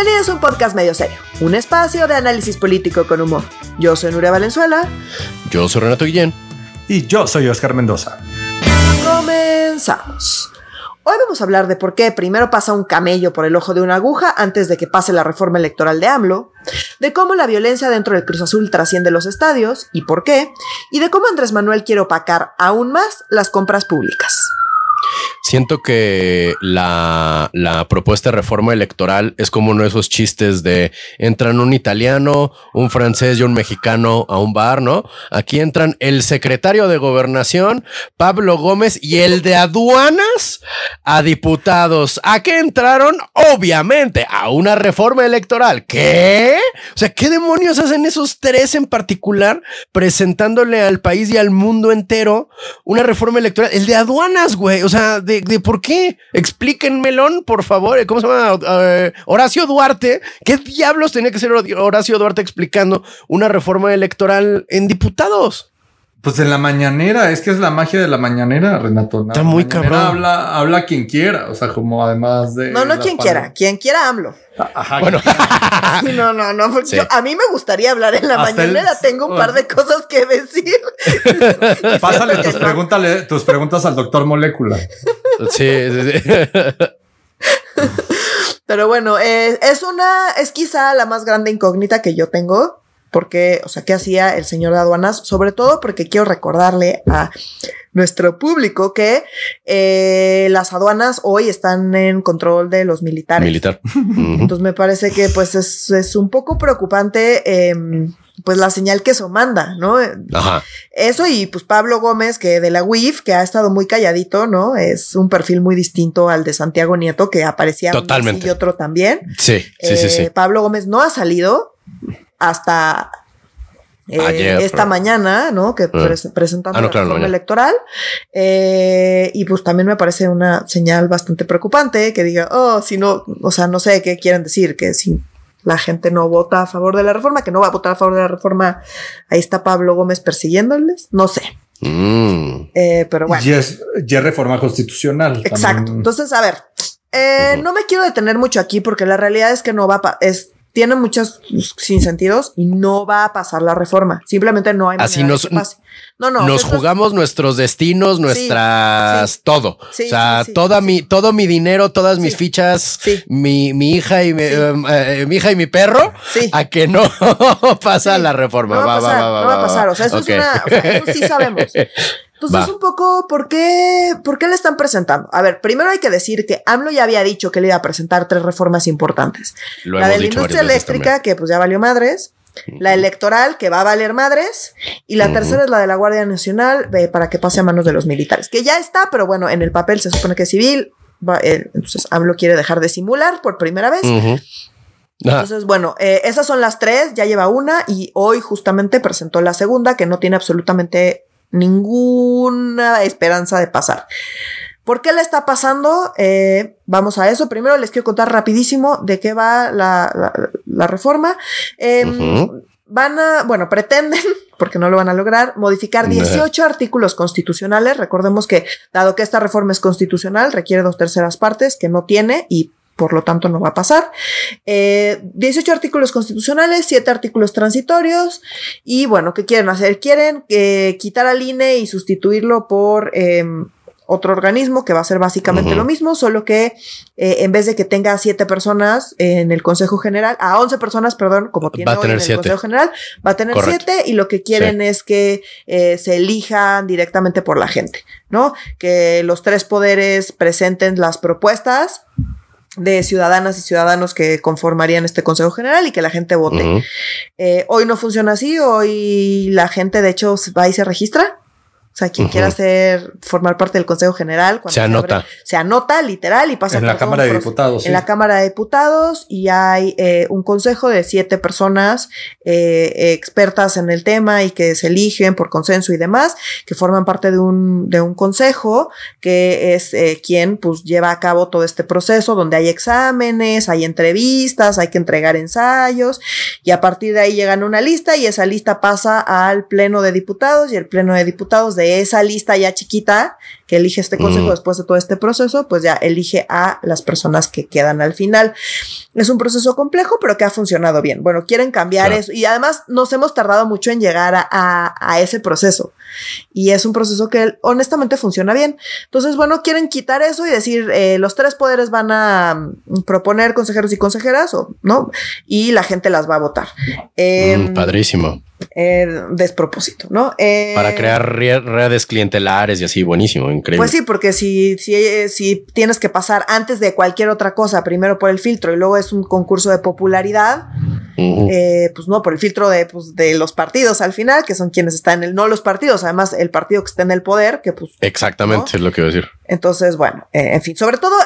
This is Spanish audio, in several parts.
Bienvenidos a un podcast medio serio, un espacio de análisis político con humor. Yo soy Nuria Valenzuela. Yo soy Renato Guillén. Y yo soy Oscar Mendoza. Comenzamos. Hoy vamos a hablar de por qué primero pasa un camello por el ojo de una aguja antes de que pase la reforma electoral de AMLO, de cómo la violencia dentro del Cruz Azul trasciende los estadios y por qué, y de cómo Andrés Manuel quiere opacar aún más las compras públicas. Siento que la, la, propuesta de reforma electoral es como uno de esos chistes de entran un italiano, un francés y un mexicano a un bar, ¿no? Aquí entran el secretario de gobernación, Pablo Gómez, y el de aduanas a diputados. ¿A qué entraron? Obviamente, a una reforma electoral. ¿Qué? O sea, ¿qué demonios hacen esos tres en particular presentándole al país y al mundo entero una reforma electoral? El de aduanas, güey. O sea, de, de, por qué. Explíquenmelón, por favor. ¿Cómo se llama? Uh, Horacio Duarte. ¿Qué diablos tenía que ser Horacio Duarte explicando una reforma electoral en diputados? Pues en la mañanera, es que es la magia de la mañanera, Renato. Está muy cabrón. Habla, habla quien quiera, o sea, como además de. No, no quien quiera, quien quiera. Ajá. Bueno. Sí, no, no, no. Sí. Yo, a mí me gustaría hablar en la Hasta mañanera. el- Tengo un par de cosas que decir. Pásale tus, que no. pregúntale, tus preguntas al doctor Molécula. Sí, sí, sí. Pero bueno, eh, es una, es quizá la más grande incógnita que yo tengo. Porque, o sea, ¿qué hacía el señor de aduanas? Sobre todo porque quiero recordarle a nuestro público que eh, las aduanas hoy están en control de los militares. Militar. Entonces me parece que pues es, es un poco preocupante eh, pues la señal que eso manda, ¿no? Ajá. Eso y pues Pablo Gómez, que de la UIF, que ha estado muy calladito, ¿no? Es un perfil muy distinto al de Santiago Nieto, que aparecía un Totalmente. y otro también. Sí, sí, sí, Eh, sí. Pablo Gómez no ha salido hasta eh, Ayer, esta pero- mañana, ¿no? Que pres- presentando Ah, no, la reforma electoral. Eh, y pues también me parece una señal bastante preocupante que diga, oh, si no, o sea, no sé qué quieren decir, que si la gente no vota a favor de la reforma, que no va a votar a favor de la reforma, ahí está Pablo Gómez persiguiéndoles, no sé. Mm. Eh, pero bueno. Y es, y es reforma constitucional. Exacto. también. Entonces, a ver, eh, no me quiero detener mucho aquí porque la realidad es que no va a pa- es tiene muchos sinsentidos y no va a pasar la reforma. Simplemente no hay Así manera nos- que pase. No, no. Nos es- jugamos nuestros destinos, nuestras sí. todo. Sí, o sea, sí, sí, toda sí. mi, todo mi dinero, todas mis Sí. fichas, Sí. mi, mi hija y mi, Sí. em, eh, mi hija y mi perro, Sí. a que no pasa Sí. la reforma. No va a pasar, no va a pasar. O sea, eso Ok. es una, o sea, eso sí sabemos. Entonces, Va. un poco, ¿por qué, ¿por qué le están presentando? A ver, primero hay que decir que AMLO ya había dicho que le iba a presentar tres reformas importantes. Lo la de la industria eléctrica, que pues ya valió madres. La electoral, que va a valer madres. Y la tercera es la de la Guardia Nacional, eh, para que pase a manos de los militares. Que ya está, pero bueno, en el papel se supone que es civil. Va, eh, entonces, AMLO quiere dejar de simular por primera vez. Ah, Entonces, bueno, eh, esas son las tres, ya lleva una y hoy justamente presentó la segunda que no tiene absolutamente ninguna esperanza de pasar. ¿Por qué le está pasando? Eh, vamos a eso. Primero les quiero contar rapidísimo de qué va la, la- la reforma. Eh, Ujú. Van a, bueno, pretenden, porque no lo van a lograr, modificar Nah. 18 artículos constitucionales. Recordemos que, dado que esta reforma es constitucional, requiere dos terceras partes, que no tiene y por lo tanto no va a pasar. Eh, 18 artículos constitucionales, 7 artículos transitorios. Y bueno, ¿qué quieren hacer? Quieren eh, quitar al INE y sustituirlo por eh, otro organismo que va a ser básicamente lo mismo, solo que eh, en vez de que tenga 7 personas en el Consejo General, a 11 personas, perdón, como tiene hoy tener en el siete. Consejo General, va a tener Correcto. 7 y lo que quieren es que eh, se elijan directamente por la gente, ¿no? Que los tres poderes presenten las propuestas de ciudadanas y ciudadanos que conformarían este Consejo General y que la gente vote. Eh, hoy no funciona así, hoy la gente de hecho va y se registra. O sea, quien quiera ser, formar parte del Consejo General, cuando Se anota. abre, se anota literal y pasa En la por Cámara de Diputados. en sí. la Cámara de Diputados y hay eh, un consejo de siete personas eh, expertas en el tema y que se eligen por consenso y demás, que forman parte de un, de un consejo que es eh, quien pues lleva a cabo todo este proceso donde hay exámenes, hay entrevistas, hay que entregar ensayos y a partir de ahí llegan a una lista y esa lista pasa al Pleno de Diputados y el Pleno de Diputados de esa lista ya chiquita que elige este consejo Mm. después de todo este proceso, pues ya elige a las personas que quedan al final. Es un proceso complejo, pero que ha funcionado bien. Bueno, quieren cambiar Claro. eso y además nos hemos tardado mucho en llegar a, a- a ese proceso. Y es un proceso que honestamente funciona bien. Entonces, bueno, quieren quitar eso y decir, eh, los tres poderes van a mm, proponer consejeros y consejeras, o no, y la gente las va a votar. Eh, Mm, padrísimo. eh, despropósito, ¿no? Eh, Para crear re- redes clientelares y así, buenísimo, increíble. Pues sí, porque si, si, si tienes que pasar antes de cualquier otra cosa, primero por el filtro y luego es un concurso de popularidad, eh, pues no, por el filtro de, pues, de los partidos al final, que son quienes están en el, no los partidos, además el partido que está en el poder, que pues Exactamente, ¿no? es lo que iba a decir. Entonces, bueno, eh, en fin, sobre todo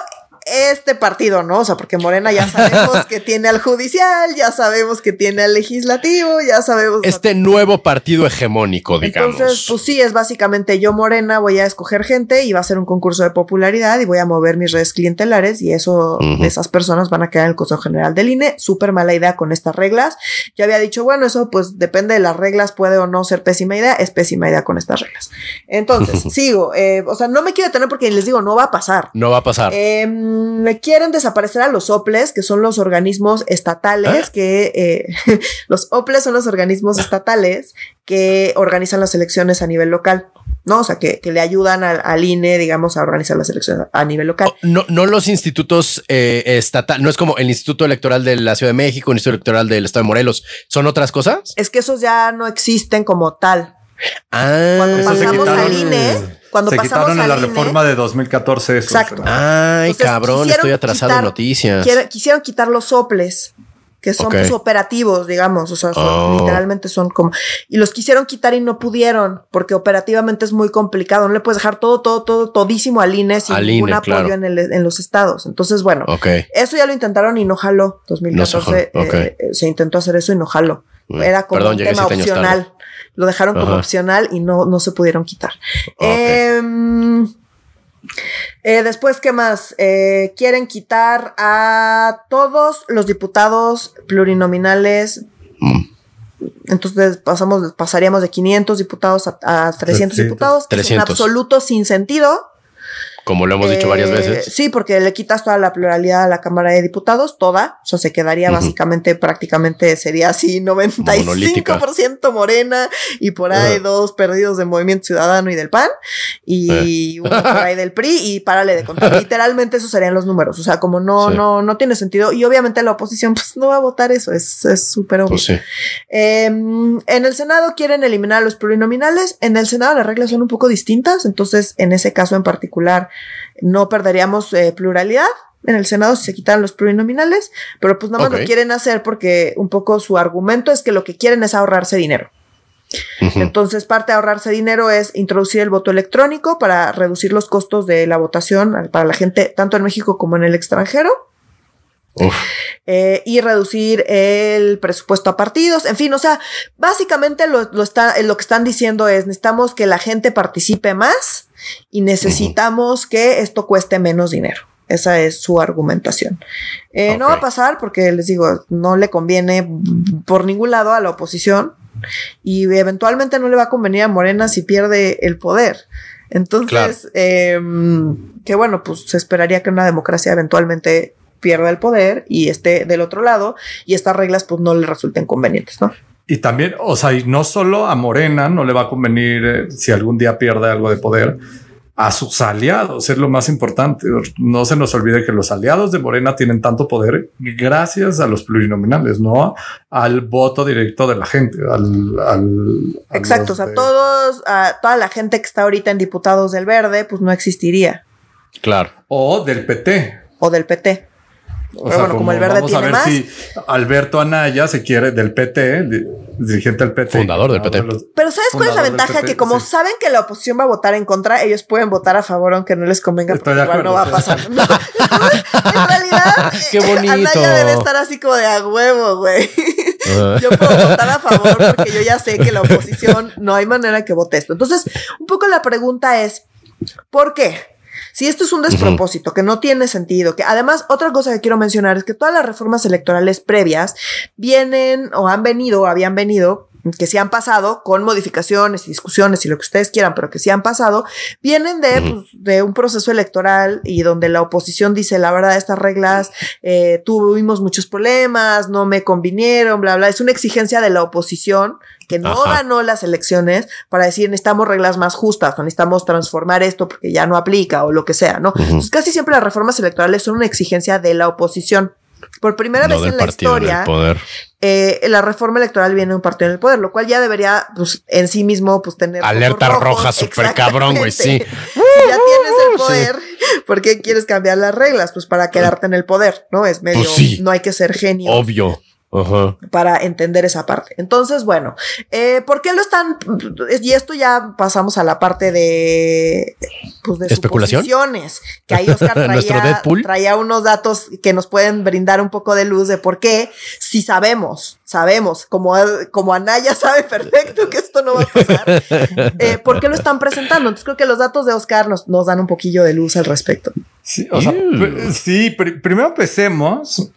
este partido, ¿no? O sea, porque Morena ya sabemos que tiene al judicial, ya sabemos que tiene al legislativo, ya sabemos. Este nuevo partido hegemónico, digamos. Entonces, pues sí, es básicamente yo, Morena, voy a escoger gente y va a ser un concurso de popularidad y voy a mover mis redes clientelares y eso, esas personas van a quedar en el Consejo General del INE. Súper mala idea con estas reglas. Yo había dicho, bueno, eso pues depende de las reglas, puede o no ser pésima idea, es pésima idea con estas reglas. Entonces, sigo, eh, o sea, no me quiero detener porque les digo, no va a pasar. no va a pasar. Eh, me quieren desaparecer a los OPLES, que son los organismos estatales, ¿Eh? que eh, los OPLES son los organismos estatales que organizan las elecciones a nivel local, ¿no? O sea, que, que le ayudan al, al INE, digamos, a organizar las elecciones a nivel local. No, no los institutos eh, estatal, no es como el Instituto Electoral de la Ciudad de México, el Instituto Electoral del Estado de Morelos. ¿Son otras cosas? Es que esos ya no existen como tal. Ah, Cuando pasamos al INE, cuando se pasamos quitaron en la INE, reforma de 2014. eso, Exacto. ¿verdad? Ay, Entonces, cabrón, estoy atrasado en noticias. quisieron quitar los soples, que son pues, operativos, digamos, o sea, son- Oh. literalmente son como, y los quisieron quitar y no pudieron, porque operativamente es muy complicado, no le puedes dejar todo, todo, todo, todísimo al INE sin Al ningún INE, apoyo claro. en, el- en los estados. Entonces, bueno, Ok. eso ya lo intentaron y no jaló. 2014 No se jaló, eh, eh, se intentó hacer eso y no jaló. Era como Perdón, un tema tarde. opcional. Lo dejaron como Ajá. opcional y no, no se pudieron quitar. Ok. Em, eh, después, ¿qué más? Eh, quieren quitar a todos los diputados plurinominales. Mm. Entonces pasamos, pasaríamos de 500 diputados a, a 300 300. diputados. que Es un 300. absoluto sin sentido. Como lo hemos dicho varias Eh, veces. Sí, porque le quitas toda la pluralidad a la Cámara de Diputados, toda. O sea, se quedaría básicamente, prácticamente sería así 95% morena y por ahí dos perdidos de Movimiento Ciudadano y del PAN y uno por ahí del PRI y párale de contar. Literalmente esos serían los números. O sea, como no, Sí. no, no tiene sentido. Y obviamente la oposición pues no va a votar eso. Es es súper obvio. Pues sí. Eh, en el Senado quieren eliminar a los plurinominales. En el Senado las reglas son un poco distintas. Entonces, en ese caso en particular, no perderíamos eh, pluralidad. En el Senado si se quitaran los plurinominales, pero pues nada más lo quieren hacer porque un poco su argumento es que lo que quieren es ahorrarse dinero. Entonces, parte de ahorrarse dinero es introducir el voto electrónico para reducir los costos de la votación para la gente tanto en México como en el extranjero. Eh, y reducir el presupuesto a partidos. En fin, o sea, básicamente lo, lo, está, lo que están diciendo es necesitamos que la gente participe más y necesitamos que esto cueste menos dinero. Esa es su argumentación. Eh, No va a pasar porque les digo, no le conviene por ningún lado a la oposición y eventualmente no le va a convenir a Morena si pierde el poder. Entonces, eh, que bueno, pues se esperaría que una democracia eventualmente pierda el poder y esté del otro lado y estas reglas pues no le resulten convenientes, ¿no? Y también, o sea, y no solo a Morena no le va a convenir eh, si algún día pierde algo de poder, a sus aliados es lo más importante. No se nos olvide que los aliados de Morena tienen tanto poder gracias a los plurinominales, no al voto directo de la gente. Al, al- a Exacto, o los sea, de- todos, a toda la gente que está ahorita en diputados del Verde, pues no existiría, Claro. O del PT. o del PT. O bueno, como el verde vamos tiene a ver más. si Alberto Anaya se quiere del PT, di- dirigente del PT. Fundador del PT. los- Pero ¿sabes cuál es la ventaja? PT, que como sí. saben que la oposición va a votar en contra, ellos pueden votar a favor aunque no les convenga, Estoy porque de igual no va a pasar. No, en realidad, Qué eh, bonito. Anaya debe estar así como de a huevo, güey. Ah. Yo puedo votar a favor porque yo ya sé que la oposición no hay manera que vote esto. Entonces, un poco la pregunta es, ¿por qué? Si esto es un despropósito, que no tiene sentido, que además otra cosa que quiero mencionar es que todas las reformas electorales previas vienen o han venido o habían venido que sí han pasado con modificaciones y discusiones y lo que ustedes quieran, pero que sí han pasado, vienen de, pues, de un proceso electoral y donde la oposición dice, la verdad, estas reglas eh, tuvimos muchos problemas, no me convinieron, bla, bla. Es una exigencia de la oposición que no ganó las elecciones para decir necesitamos reglas más justas o necesitamos transformar esto porque ya no aplica o lo que sea, ¿no? Entonces casi siempre las reformas electorales son una exigencia de la oposición. Por primera vez en la historia, eh, la reforma electoral viene de un partido en el poder, lo cual ya debería, pues, en sí mismo, pues, tener. Alerta roja, súper cabrón, güey, sí. ya tienes el poder, ¿por qué quieres cambiar las reglas? Pues para quedarte en el poder, ¿no? Es medio. Pues no hay que ser genio. Obvio para entender esa parte. Entonces, bueno, eh, ¿por qué lo están? Y esto ya pasamos a la parte de, pues de especulaciones. Que ahí Oscar traía, traía unos datos que nos pueden brindar un poco de luz de por qué, si sabemos, sabemos, como, como Anaya sabe perfecto que esto no va a pasar, eh, ¿por qué lo están presentando? Entonces creo que los datos de Oscar nos, nos dan un poquillo de luz al respecto. Sí, o sea, sí primero empecemos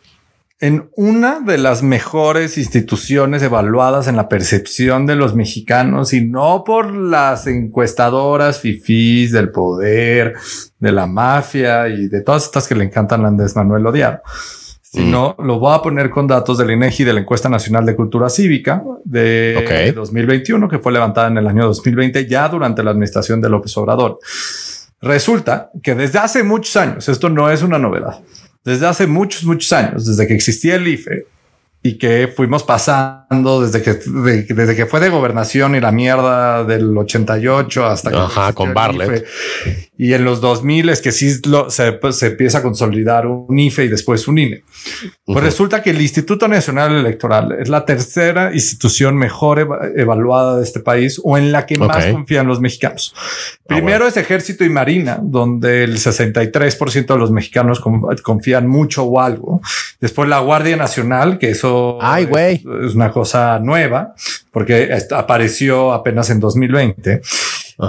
en una de las mejores instituciones evaluadas en la percepción de los mexicanos y no por las encuestadoras fifís del poder, de la mafia y de todas estas que le encantan a Andrés Manuel odiar, sino mm. lo voy a poner con datos del INEGI de la encuesta nacional de cultura cívica de 2021 que fue levantada en el año 2020 ya durante la administración de López Obrador. Resulta que desde hace muchos años, esto no es una novedad, desde hace muchos, muchos años, desde que existía el IFE y que fuimos pasando desde que, desde que fue de gobernación y la mierda del 88 hasta que con Barlet. Y en los 2000 es que sí se, pues, se, empieza a consolidar un IFE y después un INE. Pues resulta que el Instituto Nacional Electoral es la tercera institución mejor evaluada de este país o en la que más confían los mexicanos. Ah, Primero es Ejército y Marina, donde el 63% de los mexicanos confían mucho o algo. Después la Guardia Nacional, que eso Ay, es, es una cosa nueva porque apareció apenas en 2020.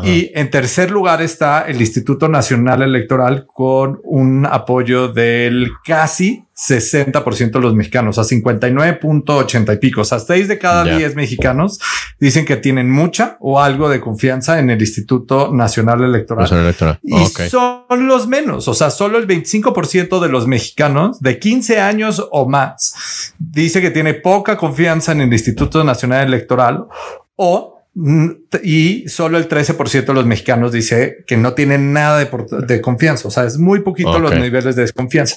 Y en tercer lugar está el Instituto Nacional Electoral con un apoyo del casi 60% de los mexicanos, a 59.80 y pico. O sea, 6 de cada 10 mexicanos dicen que tienen mucha o algo de confianza en el Instituto Nacional Electoral. Y son los menos. O sea, solo el 25% de los mexicanos de 15 años o más dice que tiene poca confianza en el Instituto Nacional Electoral o y solo el 13% de los mexicanos dice que no tienen nada de, confianza. O sea, es muy poquito los niveles de desconfianza.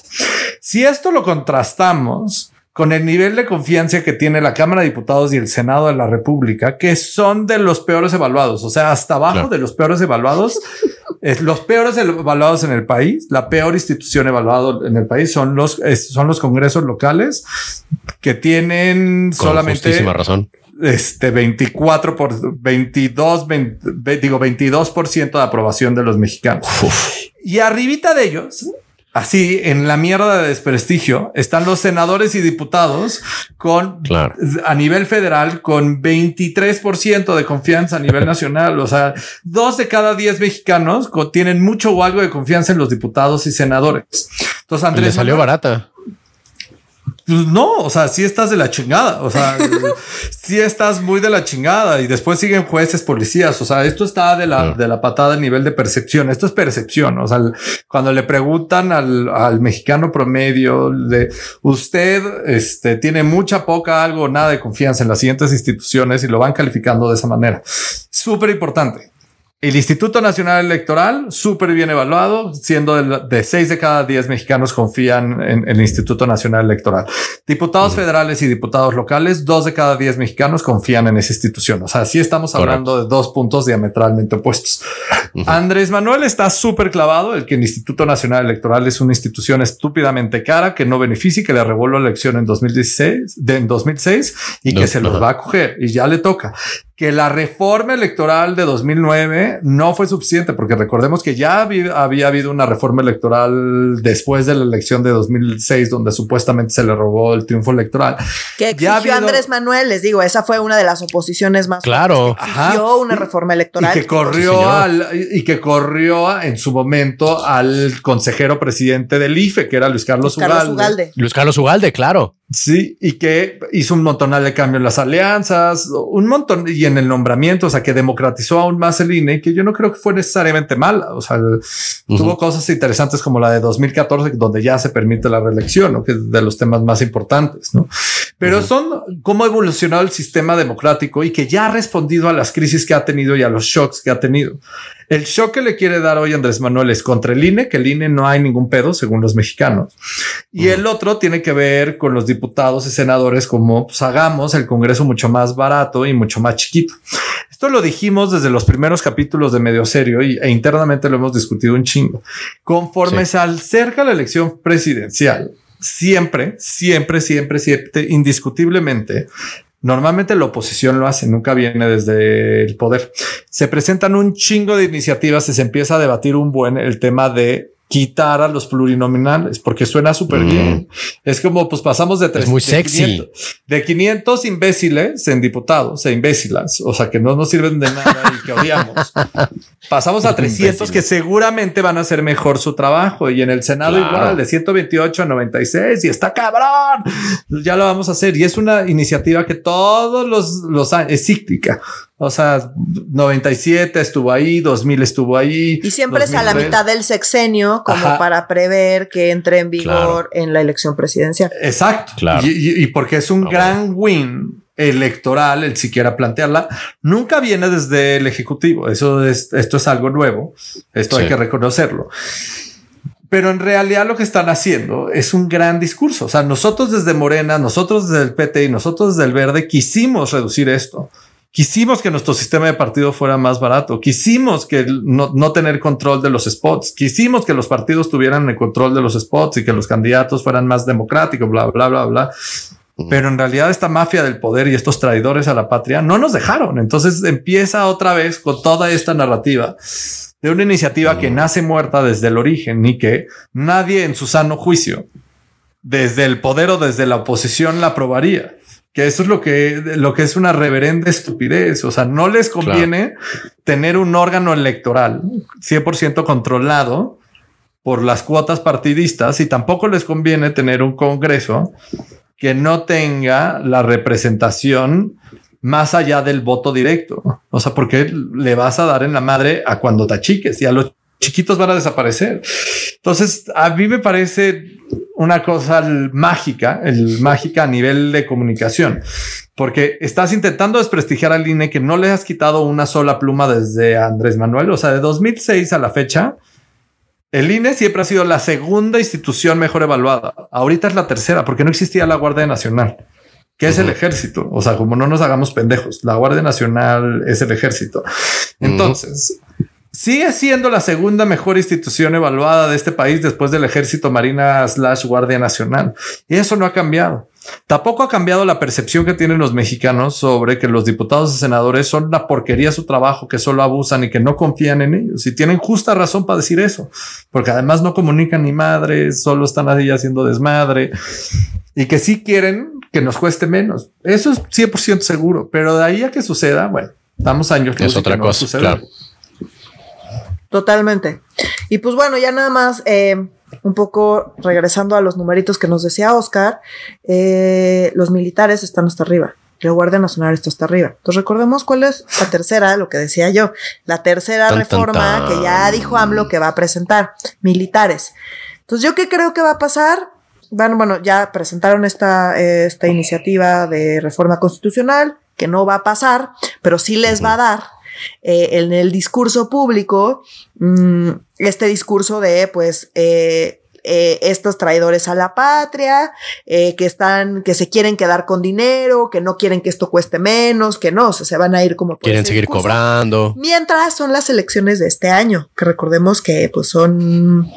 Si esto lo contrastamos con el nivel de confianza que tiene la Cámara de Diputados y el Senado de la República, que son de los peores evaluados, o sea, hasta abajo de los peores evaluados, los peores evaluados en el país, la peor institución evaluada en el país son los, son los congresos locales que tienen solamente razón este 24 por 22, digo 22% de aprobación de los mexicanos. Y arribita de ellos, así en la mierda de desprestigio, están los senadores y diputados con a nivel federal con 23% de confianza a nivel nacional. O sea, dos de cada diez mexicanos tienen mucho o algo de confianza en los diputados y senadores. Entonces, Andrés. Le salió barata. Pues no, o sea, sí estás de la chingada, o sea, sí estás muy de la chingada y después siguen jueces, policías, o sea, esto está de la, de la patada a nivel de percepción, esto es percepción, o sea, cuando le preguntan al, al mexicano promedio de usted, este, tiene mucha, poca, algo, nada de confianza en las siguientes instituciones y lo van calificando de esa manera. Súper importante. El Instituto Nacional Electoral, súper bien evaluado, siendo de, seis de cada diez mexicanos confían en, el Instituto Nacional Electoral. Diputados federales y diputados locales, dos de cada diez mexicanos confían en esa institución. O sea, sí estamos hablando de dos puntos diametralmente opuestos. Andrés Manuel está súper clavado el que el Instituto Nacional Electoral es una institución estúpidamente cara que no beneficia y que le revuelve la elección en 2016, de, en 2006 y que se los va a coger y ya le toca que la reforma electoral de 2009 no fue suficiente, porque recordemos que ya había, habido una reforma electoral después de la elección de 2006, donde supuestamente se le robó el triunfo electoral. Que exigió Andrés Manuel, les digo, esa fue una de las oposiciones más. Claro. Exigió una reforma electoral. Y que corrió al, y que corrió en su momento al consejero presidente del IFE, que era Luis Carlos, Luis Carlos Ugalde. Luis Carlos Ugalde, claro. Sí, y que hizo un montón de cambios en las alianzas, un montón y en el nombramiento, o sea, que democratizó aún más el INE, que yo no creo que fue necesariamente mala. O sea, tuvo cosas interesantes como la de 2014, donde ya se permite la reelección, ¿no? que es de los temas más importantes, ¿no? Pero son cómo ha evolucionado el sistema democrático y que ya ha respondido a las crisis que ha tenido y a los shocks que ha tenido. El shock que le quiere dar hoy Andrés Manuel es contra el INE, que el INE no hay ningún pedo, según los mexicanos. Y el otro tiene que ver con los diputados y senadores, como pues, hagamos el Congreso mucho más barato y mucho más chiquito. Esto lo dijimos desde los primeros capítulos de Medio Serio y, e internamente lo hemos discutido un chingo. Conforme se acerca la elección presidencial, siempre, siempre, siempre, siempre, indiscutiblemente, Normalmente la oposición lo hace, nunca viene desde el poder. Se presentan un chingo de iniciativas y se empieza a debatir un buen el tema de quitar a los plurinominales porque suena súper bien. Es como pues pasamos de tres, muy de sexy 500, de 500 imbéciles en diputados e imbécilas, o sea que no nos sirven de nada y que odiamos. Pasamos a 300 que seguramente van a hacer mejor su trabajo y en el Senado Claro. igual de 128 a 96 y está cabrón. Ya lo vamos a hacer y es una iniciativa que todos los los años es cíclica. O sea, 97 estuvo ahí, 2000 estuvo ahí. Y siempre es a la 2003. mitad del sexenio como Ajá. para prever que entre en vigor Claro. en la elección presidencial. Exacto. Claro. Y, y- y porque es un Ah, gran win electoral el siquiera plantearla, nunca viene desde el Ejecutivo. Eso es, esto es algo nuevo. Esto hay Sí. que reconocerlo. Pero en realidad lo que están haciendo es un gran discurso. O sea, nosotros desde Morena, nosotros desde el PT y nosotros desde el Verde quisimos reducir esto. Quisimos que nuestro sistema de partido fuera más barato. Quisimos que no, no tener control de los spots. Quisimos que los partidos tuvieran el control de los spots y que los candidatos fueran más democráticos, bla, bla, bla, bla. Pero en realidad esta mafia del poder y estos traidores a la patria no nos dejaron. Entonces empieza otra vez con toda esta narrativa de una iniciativa que nace muerta desde el origen y que nadie en su sano juicio, desde el poder o desde la oposición, la aprobaría. Que eso es lo que, lo que es una reverenda estupidez. O sea, no les conviene tener un órgano electoral 100% controlado por las cuotas partidistas y tampoco les conviene tener un Congreso que no tenga la representación más allá del voto directo. O sea, porque le vas a dar en la madre a cuando te achiques y a los chiquitos van a desaparecer. Entonces, a mí me parece una cosa mágica, el mágica a nivel de comunicación, porque estás intentando desprestigiar al INE que no le has quitado una sola pluma desde Andrés Manuel. O sea, de 2006 a la fecha, el INE siempre ha sido la segunda institución mejor evaluada. Ahorita es la tercera porque no existía la Guardia Nacional, que es el ejército. O sea, como no nos hagamos pendejos, la Guardia Nacional es el ejército. Entonces, sigue siendo la segunda mejor institución evaluada de este país después del ejército, Marina slash Guardia Nacional. Y eso no ha cambiado. Tampoco ha cambiado la percepción que tienen los mexicanos sobre que los diputados y senadores son una porquería su trabajo, que solo abusan y que no confían en ellos. Y tienen justa razón para decir eso, porque además no comunican ni madres, solo están ahí haciendo desmadre y que sí quieren que nos cueste menos. Eso es 100% seguro, pero de ahí a que suceda, bueno, damos años luz Es que otra no cosa, suceder. claro. Totalmente. Y pues bueno, ya nada más, eh, un poco regresando a los numeritos que nos decía Oscar, eh, los militares están hasta arriba. La Guardia Nacional está hasta arriba. Entonces recordemos cuál es la tercera, lo que decía yo, la tercera Tan, tan, reforma tan. que ya dijo AMLO que va a presentar, militares. Entonces yo qué creo que va a pasar, bueno, bueno, ya presentaron esta, eh, esta iniciativa de reforma constitucional, que no va a pasar, pero sí les va a dar eh, en el discurso público mm, este discurso de, pues, eh, eh, estos traidores a la patria, eh, que están, que se quieren quedar con dinero, que no quieren que esto cueste menos, que no, o sea, se van a ir como por Quieren seguir discurso. cobrando. Mientras son las elecciones de este año, que recordemos que pues son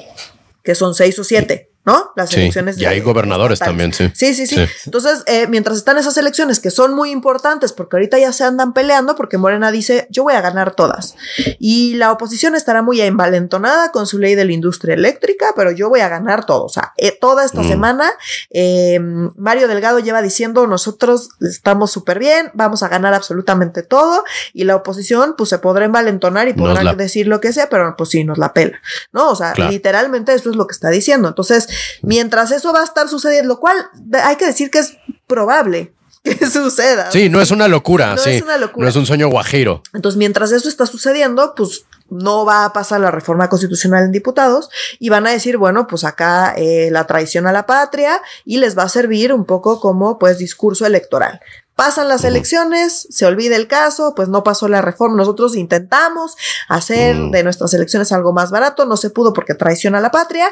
que son seis o siete, ¿no? Las Sí, elecciones y hay gobernadores también, sí. Sí, sí, sí. Sí. Entonces, eh, mientras están esas elecciones que son muy importantes, porque ahorita ya se andan peleando, porque Morena dice, yo voy a ganar todas. Y la oposición estará muy envalentonada con su ley de la industria eléctrica, pero yo voy a ganar todo. O sea, eh, toda esta Mm. semana, eh, Mario Delgado lleva diciendo, nosotros estamos súper bien, vamos a ganar absolutamente todo, y la oposición, pues se podrá envalentonar y podrá la- decir lo que sea, pero pues sí, nos la pela, ¿no? O sea, Claro. literalmente eso es lo que está diciendo. Entonces, mientras eso va a estar sucediendo, lo cual hay que decir que es probable que suceda. Sí, no es una locura, no sí. Es una locura. No es un sueño guajiro. Entonces, mientras eso está sucediendo, pues no va a pasar la reforma constitucional en diputados y van a decir, bueno, pues acá eh, la traición a la patria y les va a servir un poco como pues discurso electoral. Pasan las elecciones, se olvida el caso, pues no pasó la reforma. Nosotros intentamos hacer de nuestras elecciones algo más barato, no se pudo porque traiciona a la patria,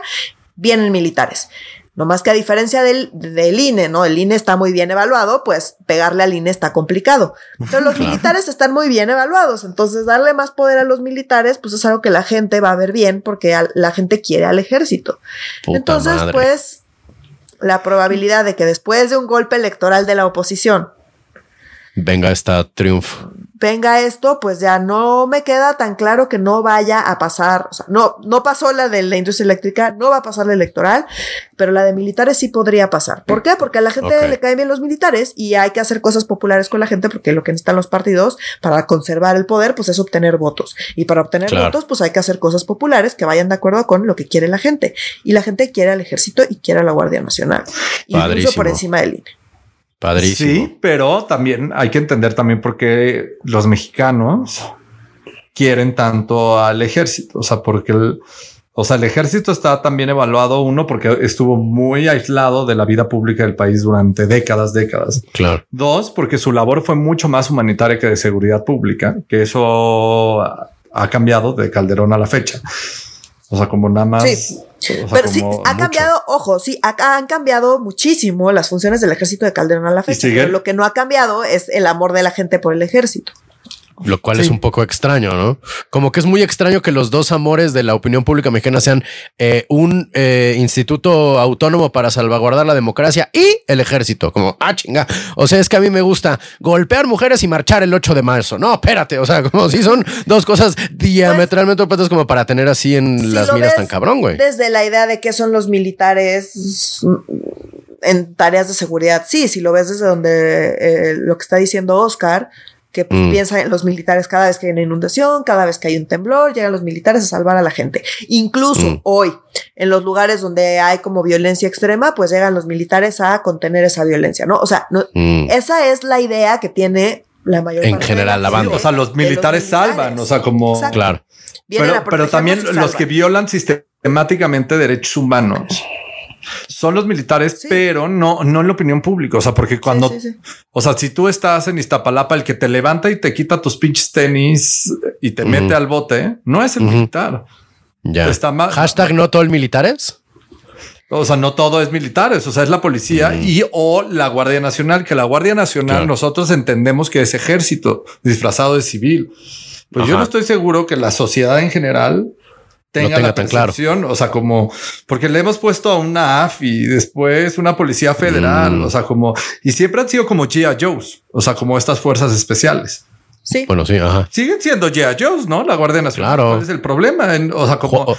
vienen militares. No más que a diferencia del, del, INE, ¿no? El INE está muy bien evaluado, pues pegarle al INE está complicado. Pero los militares están muy bien evaluados, entonces darle más poder a los militares, pues es algo que la gente va a ver bien porque la gente quiere al ejército. entonces, pues, la probabilidad de que después de un golpe electoral de la oposición venga esta triunfo venga esto, pues ya no me queda tan claro que no vaya a pasar, o sea, no, no pasó la de la industria eléctrica, no va a pasar la electoral, pero la de militares sí podría pasar. ¿Por qué? Porque a la gente le caen bien los militares y hay que hacer cosas populares con la gente porque lo que necesitan los partidos para conservar el poder, pues es obtener votos. Y para obtener votos, pues hay que hacer cosas populares que vayan de acuerdo con lo que quiere la gente. Y la gente quiere al ejército y quiere a la Guardia Nacional. Incluso por encima del INE. Sí, pero también hay que entender también por qué los mexicanos quieren tanto al ejército. O sea, porque el, o sea, el ejército está también evaluado, uno, porque estuvo muy aislado de la vida pública del país durante décadas, décadas. Claro. Dos, porque su labor fue mucho más humanitaria que de seguridad pública, que eso ha cambiado de Calderón a la fecha. O sea, como nada más. Sí. Pero sí, ha cambiado, ojo, sí, han cambiado muchísimo las funciones del ejército de Calderón a la fecha. Pero lo que no ha cambiado es el amor de la gente por el ejército. Lo cual es un poco extraño, ¿no? Como que es muy extraño que los dos amores de la opinión pública mexicana sean eh, un eh, instituto autónomo para salvaguardar la democracia y el ejército. Como, ah, chinga. O sea, es que a mí me gusta golpear mujeres y marchar el 8 de marzo. No, espérate. O sea, como si son dos cosas diametralmente opuestas como para tener así en las miras tan cabrón, güey. Desde la idea de que son los militares en tareas de seguridad. Sí, si lo ves desde donde eh, lo que está diciendo Oscar, que pues, mm. piensa en los militares cada vez que hay una inundación, cada vez que hay un temblor, llegan los militares a salvar a la gente. Incluso mm. hoy, en los lugares donde hay como violencia extrema, pues llegan los militares a contener esa violencia, ¿no? O sea, mm. esa es la idea que tiene la mayor En general, la banda. o sea, los militares, salvan, o sea, como. Claro. Pero, pero también los que violan sistemáticamente derechos humanos son los militares, pero no, no en la opinión pública. O sea, porque cuando, o sea, si tú estás en Iztapalapa, el que te levanta y te quita tus pinches tenis y te mete al bote, no es el militar. Ya. Está más. Hashtag no todo el militares. O sea, no todo es militares, o sea, es la policía y o la Guardia Nacional, que la Guardia Nacional nosotros entendemos que es ejército disfrazado de civil. Pues yo no estoy seguro que la sociedad en general tenga, la percepción, o sea, como porque le hemos puesto a una AFI, después una policía federal, mm. o sea, como y siempre han sido como G.I. Joe's, o sea, como estas fuerzas especiales. Sí. Bueno, sí, ajá. Siguen siendo G.I. Joe's, ¿no? La Guardia Nacional. Claro. ¿Cuál es el problema? o sea, como,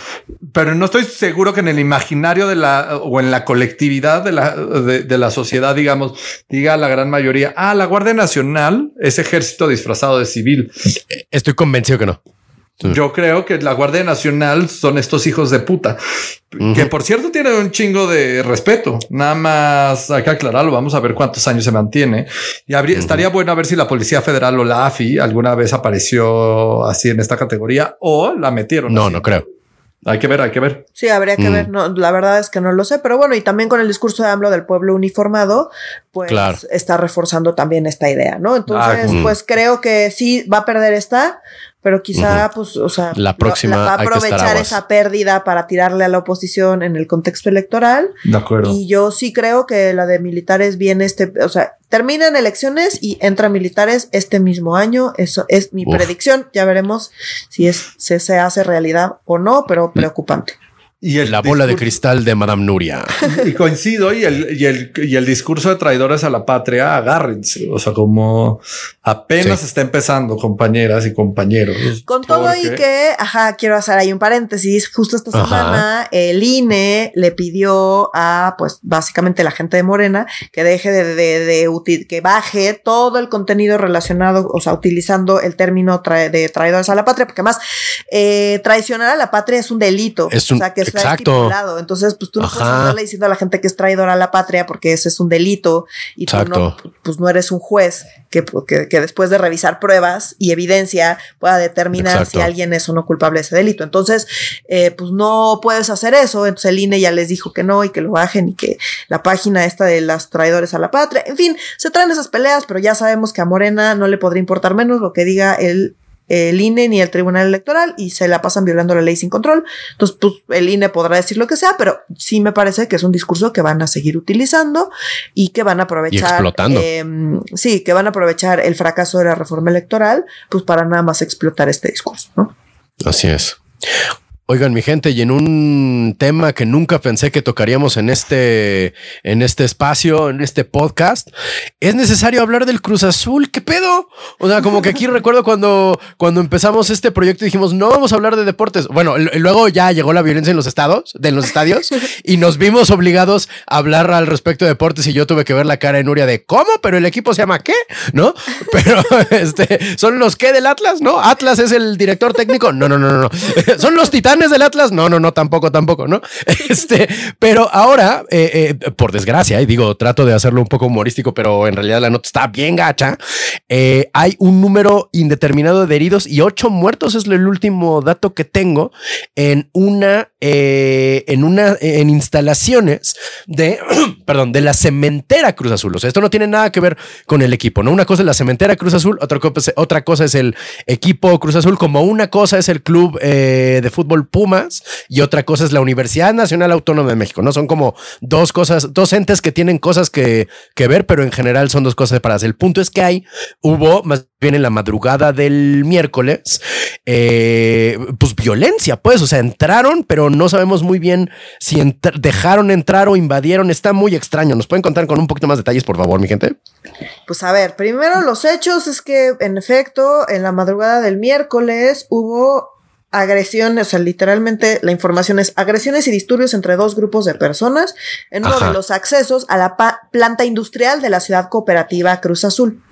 pero no estoy seguro que en el imaginario de la o en la colectividad de la, de la sociedad, digamos, diga la gran mayoría, ah, la Guardia Nacional es ejército disfrazado de civil. Estoy convencido que no. Yo creo que la Guardia Nacional son estos hijos de puta, que por cierto tienen un chingo de respeto. Nada más hay que aclararlo. Vamos a ver cuántos años se mantiene. Y habría, estaría bueno a ver si la Policía Federal o la AFI alguna vez apareció así en esta categoría o la metieron. No, no creo. Hay que ver, hay que ver. Sí, habría que ver. No, la verdad es que no lo sé, pero bueno, y también con el discurso de AMLO del pueblo uniformado, pues está reforzando también esta idea, ¿no? Entonces, ah, pues creo que sí va a perder esta, pero quizá, pues, o sea, la próxima va a aprovechar esa pérdida para tirarle a la oposición en el contexto electoral. De acuerdo. Y yo sí creo que la de militares viene este, o sea, terminan elecciones y entra militares este mismo año. Eso es mi predicción. Ya veremos si es, si se hace realidad o no, pero preocupante. Y la bola de cristal de Madame Nuria. Y coincido, y el, y el, y el discurso de traidores a la patria, agárrense. O sea, como apenas está empezando, compañeras y compañeros. Con todo y que, ajá, quiero hacer ahí un paréntesis. Justo esta semana, el INE le pidió a, pues, básicamente la gente de Morena que deje de, de, de, que baje todo el contenido relacionado, o sea, utilizando el término de traidores a la patria, porque más eh, traicionar a la patria es un delito. Es un, o sea, que es estipulado. Entonces, pues tú no puedes andarle diciendo a la gente que es traidora a la patria porque ese es un delito y tú no, pues no eres un juez que, que, después de revisar pruebas y evidencia pueda determinar si alguien es o no culpable de ese delito. Entonces, eh, pues no puedes hacer eso. Entonces el INE ya les dijo que no y que lo bajen y que la página esta de las traidores a la patria. En fin, se traen esas peleas, pero ya sabemos que a Morena no le podría importar menos lo que diga el el INE ni el Tribunal Electoral y se la pasan violando la ley sin control. Entonces, pues el INE podrá decir lo que sea, pero sí me parece que es un discurso que van a seguir utilizando y que van a aprovechar. explotando. Em, sí, que van a aprovechar el fracaso de la reforma electoral, pues para nada más explotar este discurso, ¿no? Así es. Oigan, mi gente, y en un tema que nunca pensé que tocaríamos en este, en este espacio, en este podcast, es necesario hablar del Cruz Azul. ¿Qué pedo? O sea, como que aquí recuerdo cuando, cuando empezamos este proyecto dijimos, no vamos a hablar de deportes. Bueno, luego ya llegó la violencia en los estados, de los estadios, y nos vimos obligados a hablar al respecto de deportes. Y yo tuve que ver la cara de Nuria de cómo, pero el equipo se llama qué, no? Pero este son los qué del Atlas, no? Atlas es el director técnico. No, no, no, no. Son los titanes del Atlas? No, no, no, tampoco, tampoco, ¿no? Este, pero ahora, eh, eh, por desgracia, y digo, trato de hacerlo un poco humorístico, pero en realidad la nota está bien gacha. Eh, hay un número indeterminado de heridos y ocho muertos es el último dato que tengo en una, en una, en instalaciones de, perdón, de la cementera Cruz Azul. O sea, esto no tiene nada que ver con el equipo, ¿no? Una cosa es la cementera Cruz Azul, otra cosa, otra cosa es el equipo Cruz Azul, como una cosa es el club de fútbol Pumas y otra cosa es la Universidad Nacional Autónoma de México, ¿no? Son como dos cosas, dos entes que tienen cosas que, que ver, pero en general son dos cosas separadas. El punto es que hay, hubo más bien en la madrugada del miércoles, eh, pues violencia, pues, o sea, entraron, pero no sabemos muy bien si dejaron entrar o invadieron. Está muy extraño. ¿Nos pueden contar con un poquito más detalles, por favor, mi gente? Pues a ver, primero los hechos es que, en efecto, en la madrugada del miércoles hubo agresiones, o sea, literalmente la información es agresiones y disturbios entre dos grupos de personas en uno de los accesos a la planta industrial de la ciudad cooperativa Cruz Azul.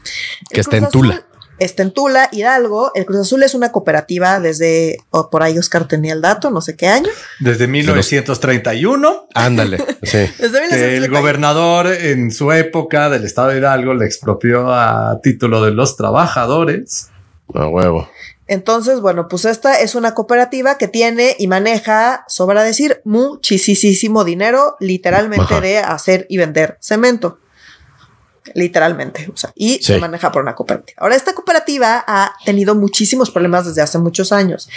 que está en Tula. Está en Tula, Hidalgo. El Cruz Azul es una cooperativa desde, o por ahí Oscar tenía el dato, no sé qué año. Desde 1931. Ándale, sí. Desde El gobernador en su época del estado de Hidalgo le expropió a título de los trabajadores. A huevo. Entonces, bueno, pues esta es una cooperativa que tiene y maneja, sobra decir, muchísimo dinero, literalmente, de hacer y vender cemento. Literalmente, o sea, y se maneja por una cooperativa. Ahora, esta cooperativa ha tenido muchísimos problemas desde hace muchos años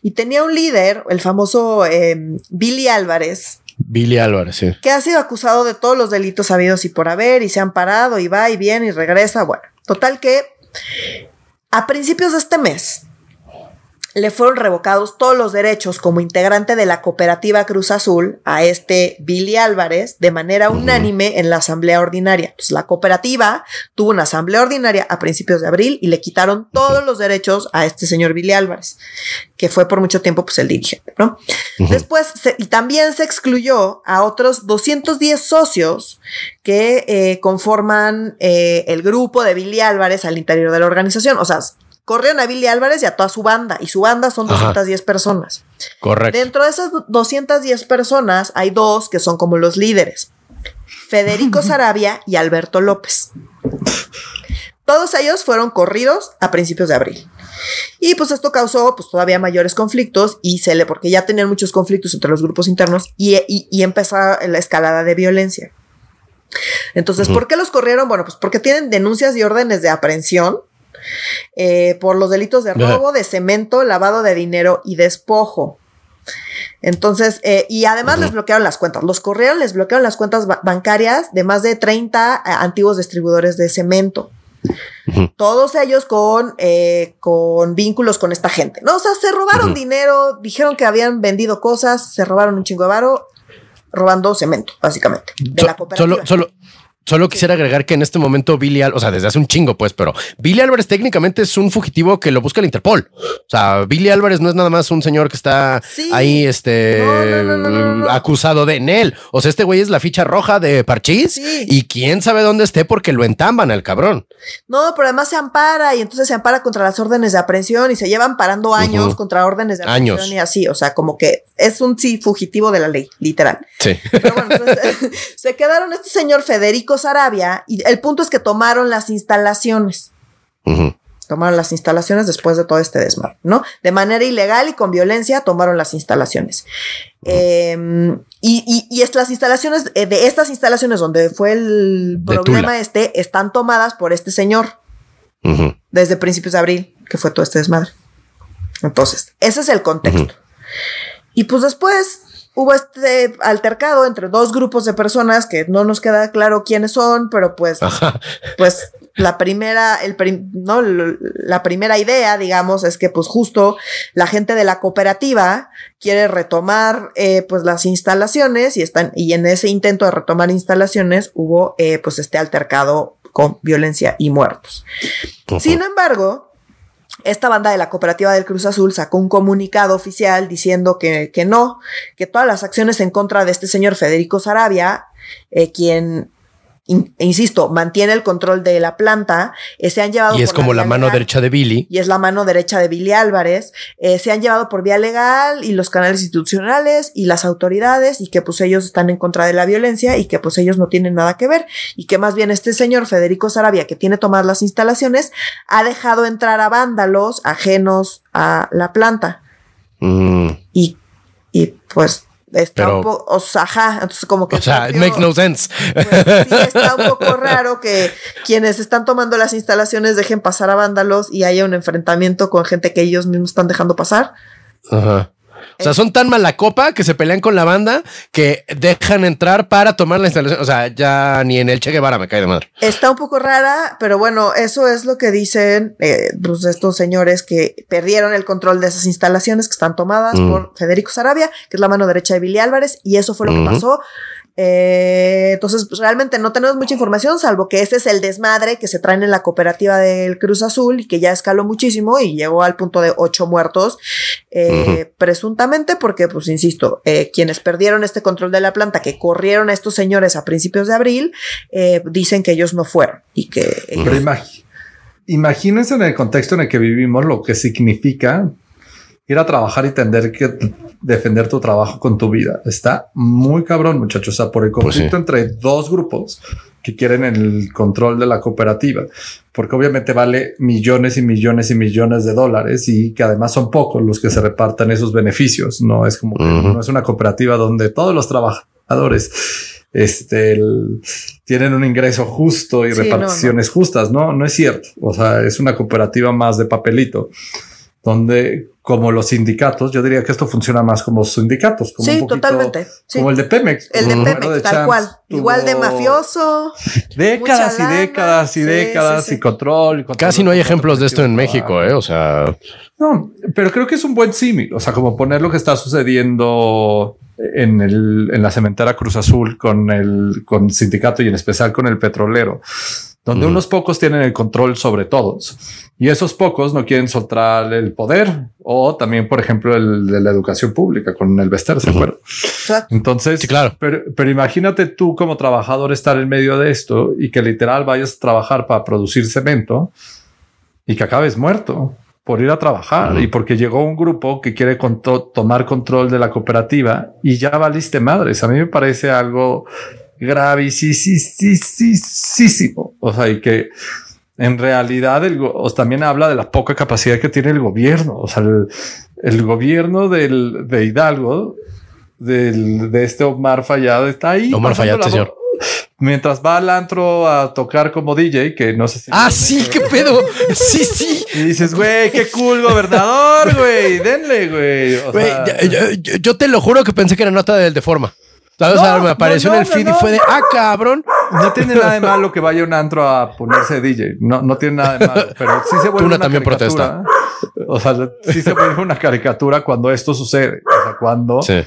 y tenía un líder, el famoso em, Billy Álvarez, Billy Álvarez, sí. Que ha sido acusado de todos los delitos habidos y por haber, y se han parado, y va y viene y regresa. Bueno, total que a principios de este mes, le fueron revocados todos los derechos como integrante de la cooperativa Cruz Azul a este Billy Álvarez de manera unánime en la asamblea ordinaria. Pues la cooperativa tuvo una asamblea ordinaria a principios de abril y le quitaron todos los derechos a este señor Billy Álvarez, que fue por mucho tiempo pues el dirigente, ¿no? Después, y también se excluyó a otros 210 socios que eh, conforman eh, el grupo de Billy Álvarez al interior de la organización. O sea, corrieron a Billy Álvarez y a toda su banda, y su banda son 210 personas. Correcto. Dentro de esas 210 personas hay dos que son como los líderes, Federico Sarabia y Alberto López. Todos ellos fueron corridos a principios de abril. Y pues esto causó pues todavía mayores conflictos y se le, porque ya tenían muchos conflictos entre los grupos internos y, y, empezó la escalada de violencia. Entonces, ¿por qué los corrieron? Bueno, pues porque tienen denuncias y órdenes de aprehensión eh, por los delitos de robo de cemento, lavado de dinero y despojo. Entonces, eh, y además les bloquearon las cuentas. Los corrieron, les bloquearon las cuentas bancarias de más de 30 eh, antiguos distribuidores de cemento. Todos ellos con, con vínculos con esta gente. No, o sea, se robaron dinero, dijeron que habían vendido cosas, se robaron un chingo de varo, robando cemento, básicamente, de la cooperativa. Solo, Solo quisiera agregar que en este momento Billy Álvarez, o sea, desde hace un chingo, pues, pero Billy Álvarez técnicamente es un fugitivo que lo busca el Interpol. O sea, Billy Álvarez no es nada más un señor que está Sí. ahí, este, No, no, no, acusado de Nel. O sea, este güey es la ficha roja de Parchís Sí. y quién sabe dónde esté porque lo entamban al cabrón. No, pero además se ampara y entonces se ampara contra las órdenes de aprehensión y se llevan parando años contra órdenes de aprehensión Años. y así. O sea, como que es un sí fugitivo de la ley, literal. Sí. Pero bueno, entonces, se quedaron este señor Federico Sarabia y el punto es que tomaron las instalaciones. Tomaron las instalaciones después de todo este desmadre, ¿no? De manera ilegal y con violencia tomaron las instalaciones. Eh, y, y, y es- las instalaciones, eh, de estas instalaciones donde fue el De problema Tula. este, están tomadas por este señor desde principios de abril, que fue todo este desmadre. Entonces, ese es el contexto. Y pues después hubo este altercado entre dos grupos de personas que no nos queda claro quiénes son, pero pues, Ajá. pues la primera, el prim- no, la primera idea, digamos, es que pues justo la gente de la cooperativa quiere retomar eh, pues las instalaciones y están, y en ese intento de retomar instalaciones hubo eh, pues este altercado con violencia y muertos. Sin embargo, esta banda de la cooperativa del Cruz Azul sacó un comunicado oficial diciendo que, que no, que todas las acciones en contra de este señor Federico Sarabia, eh, quien, in- insisto, mantiene el control de la planta, eh, se han llevado Y es por como la mano legal derecha de Billy. y es la mano derecha de Billy Álvarez, eh, se han llevado por vía legal y los canales institucionales y las autoridades y que pues ellos están en contra de la violencia y que pues ellos no tienen nada que ver y que más bien este señor Federico Sarabia que tiene tomadas las instalaciones ha dejado entrar a vándalos ajenos a la planta Mm. y, y pues está Pero- un poco, o sea, ajá, entonces como que O sea, it makes no sense. pues, sí, está un poco raro que quienes están tomando las instalaciones dejen pasar a vándalos y haya un enfrentamiento con gente que ellos mismos están dejando pasar. Ajá. O sea, son tan mala copa que se pelean con la banda que dejan entrar para tomar la instalación. O sea, ya ni en el Che Guevara me cae de madre. Está un poco rara, pero bueno, eso es lo que dicen eh, pues, estos señores que perdieron el control de esas instalaciones que están tomadas Mm. por Federico Sarabia, que es la mano derecha de Billy Álvarez, y eso fue lo que pasó. Eh, entonces, pues, realmente no tenemos mucha información, salvo que ese es el desmadre que se traen en la cooperativa del Cruz Azul y que ya escaló muchísimo y llegó al punto de ocho muertos, eh, presuntamente porque, pues, insisto, eh, quienes perdieron este control de la planta, que corrieron a estos señores a principios de abril, eh, dicen que ellos no fueron y que ellos- Pero imagínense en el contexto en el que vivimos lo que significa ir a trabajar y tener que defender tu trabajo con tu vida. Está muy cabrón, muchachos. O sea, por el Pues sí. conflicto entre dos grupos que quieren el control de la cooperativa, porque obviamente vale millones y millones y millones de dólares y que además son pocos los que se repartan esos beneficios. No es como que no es una cooperativa donde todos los trabajadores este, el- tienen un ingreso justo y Sí, no, reparticiones justas. No, no es cierto. O sea, es una cooperativa más de papelito, donde como los sindicatos, yo diría que esto funciona más como sindicatos, como sí, un poquito totalmente. sí. como el de Pemex. El de Pemex, de tal Champs cual. tuvo Igual de mafioso. Décadas y décadas y Sí, décadas sí, sí. y control. y control, Casi no hay ejemplos de esto en México, ¿eh? O sea, No, pero creo que es un buen símil. O sea, como poner lo que está sucediendo en, el, en la cementera Cruz Azul con el con sindicato y en especial con el petrolero, donde Mm. unos pocos tienen el control sobre todos y esos pocos no quieren soltar el poder o también, por ejemplo, el de la educación pública con el Bester, ¿se acuerdan? Exacto. Entonces, Sí, claro. pero, pero imagínate tú como trabajador estar en medio de esto y que literal vayas a trabajar para producir cemento y que acabes muerto por ir a trabajar y porque llegó un grupo que quiere contro- tomar control de la cooperativa y ya valiste madres. A mí me parece algo gravísimo. O sea, y que en realidad el también habla de la poca capacidad que tiene el gobierno. O sea, el, el gobierno del, de Hidalgo, del, de este Omar Fayad, está ahí. Omar la señor. Mientras va al antro a tocar como DJ, que no sé si. ah, sí, qué pedo. Sí, sí. Y dices, güey, qué cool gobernador, güey, denle, güey. O Güey, sea, yo, yo- yo- yo te lo juro que pensé que era nota del de forma. ¿Sabes? No, o sea, me apareció no, en el feed no. y fue de, ah, cabrón. no tiene nada de malo que vaya a un antro a ponerse DJ. No, no tiene nada de malo, pero sí se vuelve Tuna una también caricatura. O sea, sí se vuelve una caricatura cuando esto sucede. O sea, cuando Sí.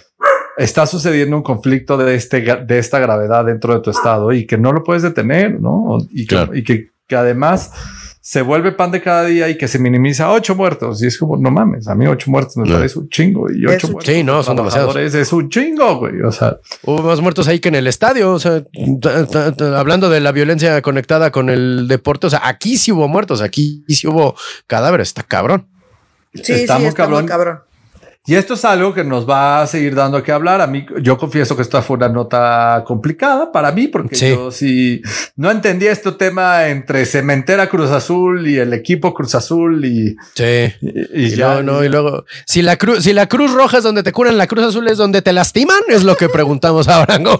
está sucediendo un conflicto de, este, de esta gravedad dentro de tu estado y que no lo puedes detener, ¿no? Y que, y que, que además se vuelve pan de cada día y que se minimiza a ocho muertos. Y es como, no mames, a mí ocho muertos me parece un chingo. Y ocho muertos sí, no, son demasiados. Es un chingo, güey. O sea, hubo más muertos ahí que en el estadio. O sea, hablando de la violencia conectada con el deporte, o sea, aquí sí hubo muertos, aquí sí hubo cadáveres. Está cabrón. Sí, Estamos sí, está cabrón. cabrón. Y esto es algo que nos va a seguir dando que hablar. A mí, yo confieso que esta fue una nota complicada para mí, porque yo sí no entendía este tema entre Cementera Cruz Azul y el equipo Cruz Azul y, sí. y, ya. No, y luego, si la cruz, si la Cruz Roja es donde te curan, la Cruz Azul es donde te lastiman, es lo que preguntamos ahora. ¿no?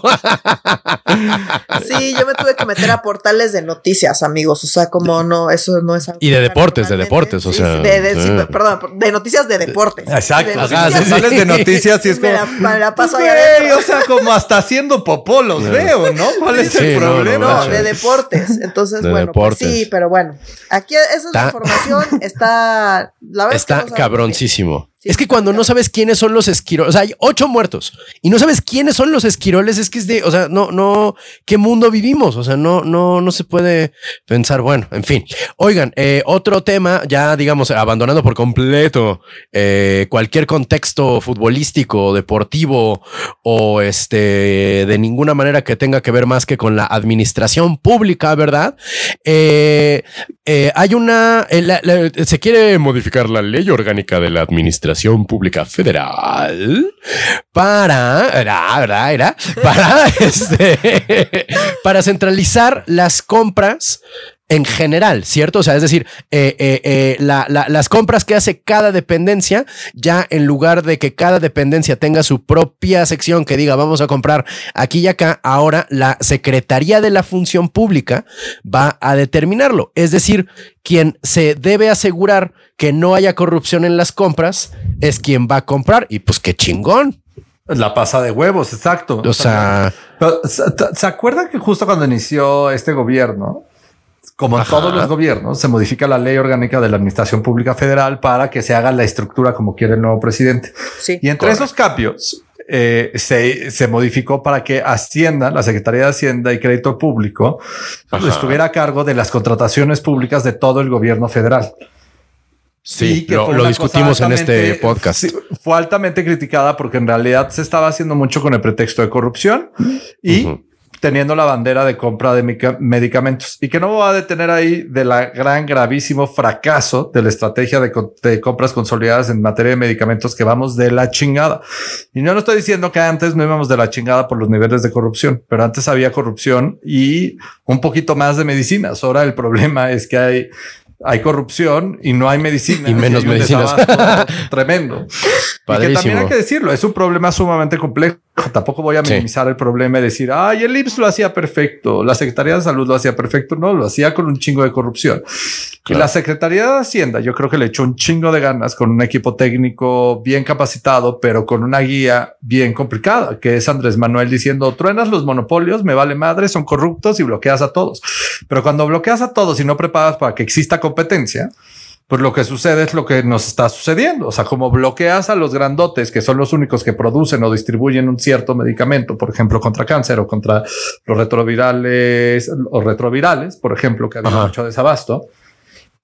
sí, yo me tuve que meter a portales de noticias, amigos. O sea, como no, eso no es algo Y de deportes, de deportes, o sea. De, perdón, de noticias de deportes. Exacto sales de noticias y es como. Me la, paso O sea, como hasta haciendo popó los veo, ¿no? ¿Cuál es el problema? No, de deportes. Entonces, bueno, pues sí, pero bueno. Aquí esa es la información. Está. La verdad está cabroncísimo es que cuando no sabes quiénes son los esquiroles, o sea, hay ocho muertos y no sabes quiénes son los esquiroles, es que es de, o sea, no, no, qué mundo vivimos, o sea, no, no, no se puede pensar, bueno, en fin. Oigan, eh, otro tema, ya digamos, abandonando por completo eh, cualquier contexto futbolístico, deportivo o este, de ninguna manera que tenga que ver más que con la administración pública, ¿verdad? Eh, hay una, se quiere modificar la ley orgánica de la administración Pública Federal para, era, era, era, para, este, para centralizar las compras en general, ¿cierto? O sea, es decir, eh, eh, eh, las compras que hace cada dependencia, ya en lugar de que cada dependencia tenga su propia sección que diga vamos a comprar aquí y acá, ahora la Secretaría de la Función Pública va a determinarlo. Es decir, quien se debe asegurar que no haya corrupción en las compras es quien va a comprar y pues qué chingón. La pasa de huevos, exacto. O sea, ¿se acuerdan que justo cuando inició este gobierno, como en todos los gobiernos, se modifica la ley orgánica de la Administración Pública Federal para que se haga la estructura como quiere el nuevo presidente. Sí, y entre esos cambios eh, se, se, modificó para que Hacienda, la Secretaría de Hacienda y Crédito Público, estuviera a cargo de las contrataciones públicas de todo el gobierno federal. Sí, que lo, discutimos en este podcast. fue altamente criticada porque en realidad se estaba haciendo mucho con el pretexto de corrupción y teniendo la bandera de compra de medicamentos y que no va a detener ahí de la gran gravísimo fracaso de la estrategia de, compras consolidadas en materia de medicamentos que vamos de la chingada. Y yo no estoy diciendo que antes no íbamos de la chingada por los niveles de corrupción, pero antes había corrupción y un poquito más de medicinas. Ahora el problema es que hay hay corrupción y no hay medicina. Y menos medicinas. Tremendo. Y que también hay que decirlo, es un problema sumamente complejo. Tampoco voy a minimizar el problema y decir, ay, el IMSS lo hacía perfecto, la Secretaría de Salud lo hacía perfecto. No, lo hacía con un chingo de corrupción. Y la Secretaría de Hacienda, yo creo que le echó un chingo de ganas con un equipo técnico bien capacitado, pero con una guía bien complicada, que es Andrés Manuel diciendo, truenas los monopolios, me vale madre, son corruptos y bloqueas a todos. Pero cuando bloqueas a todos y no preparas para que exista competencia, pues lo que sucede es lo que nos está sucediendo. O sea, como bloqueas a los grandotes, que son los únicos que producen o distribuyen un cierto medicamento, por ejemplo, contra cáncer o contra los retrovirales o retrovirales, por ejemplo, que había mucho desabasto.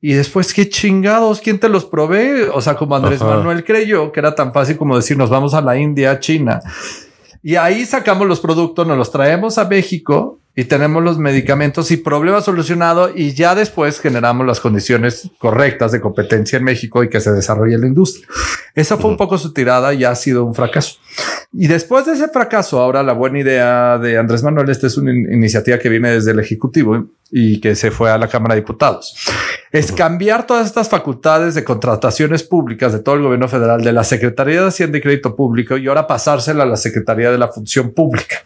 Y después, qué chingados, ¿quién te los provee? O sea, como Andrés Manuel creyó que era tan fácil como decir, nos vamos a la India, China. Y ahí sacamos los productos, nos los traemos a México y tenemos los medicamentos y problema solucionado y ya después generamos las condiciones correctas de competencia en México y que se desarrolle la industria. Esa fue un poco su tirada y ha sido un fracaso. Y después de ese fracaso, ahora la buena idea de Andrés Manuel, esta es una iniciativa que viene desde el Ejecutivo y que se fue a la Cámara de Diputados, es cambiar todas estas facultades de contrataciones públicas de todo el gobierno federal, de la Secretaría de Hacienda y Crédito Público y ahora pasársela a la Secretaría de la Función Pública.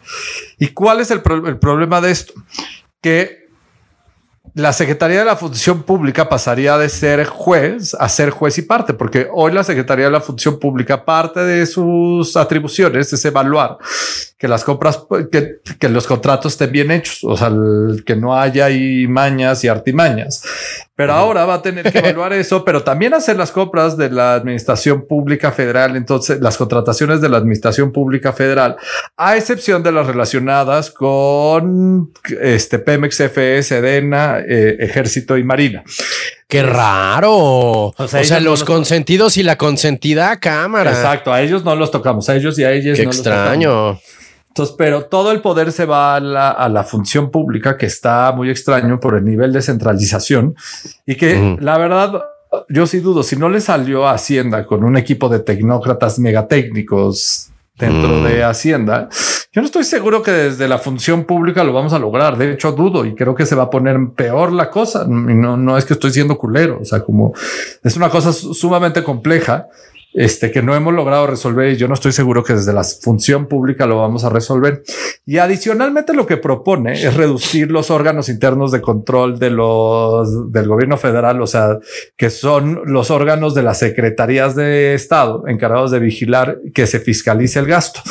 ¿Y cuál es el, el problema de esto? Que la Secretaría de la Función Pública pasaría de ser juez a ser juez y parte, porque hoy la Secretaría de la Función Pública, parte de sus atribuciones es evaluar que las compras, que, que los contratos estén bien hechos, o sea, que no haya ahí mañas y artimañas. Pero ahora va a tener que evaluar eso, pero también hacer las compras de la administración pública federal. Entonces, las contrataciones de la administración pública federal, a excepción de las relacionadas con este Pemex, FE, Sedena, eh, Ejército y Marina. Qué raro. O sea, los consentidos y la consentida cámara. Exacto. A ellos no los tocamos, a ellos y a ellas Qué extraño. Entonces, pero todo el poder se va a la, función pública, que está muy extraño por el nivel de centralización y que la verdad, yo sí dudo, si no le salió a Hacienda con un equipo de tecnócratas megatécnicos dentro mm. de Hacienda, yo no estoy seguro que desde la función pública lo vamos a lograr. De hecho, dudo y creo que se va a poner peor la cosa. No, no es que estoy siendo culero. O sea, como es una cosa sumamente compleja este, que no hemos logrado resolver y yo no estoy seguro que desde la función pública lo vamos a resolver. Y adicionalmente lo que propone es reducir los órganos internos de control de los del gobierno federal, o sea, que son los órganos de las secretarías de Estado encargados de vigilar que se fiscalice el gasto.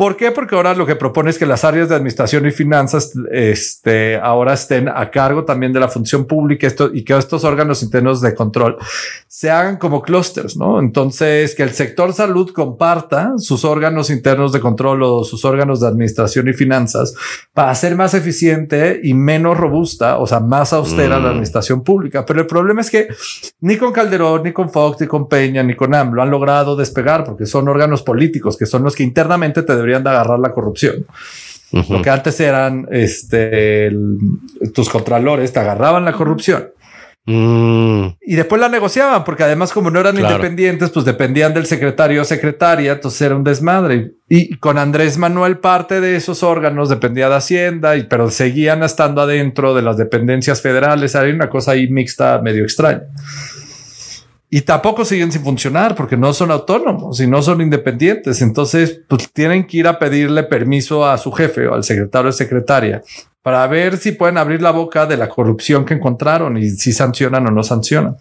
¿Por qué? Porque ahora lo que propone es que las áreas de administración y finanzas este, ahora estén a cargo también de la función pública esto, y que estos órganos internos de control se hagan como clústeres, ¿no? Entonces, que el sector salud comparta sus órganos internos de control o sus órganos de administración y finanzas para ser más eficiente y menos robusta, o sea, más austera la mm. administración pública. Pero el problema es que ni con Calderón, ni con Fox, ni con Peña, ni con AMLO han logrado despegar porque son órganos políticos que son los que internamente te deberían de agarrar la corrupción. Lo que antes eran este, tus contralores, te agarraban la corrupción. Mm. Y después la negociaban, porque además, como no eran independientes, pues dependían del secretario o secretaria, entonces era un desmadre. Y con Andrés Manuel, parte de esos órganos dependía de Hacienda, y, pero seguían estando adentro de las dependencias federales. Hay una cosa ahí mixta, medio extraña y tampoco siguen sin funcionar porque no son autónomos y no son independientes. Entonces, pues tienen que ir a pedirle permiso a su jefe o al secretario o secretaria para ver si pueden abrir la boca de la corrupción que encontraron y si sancionan o no sancionan.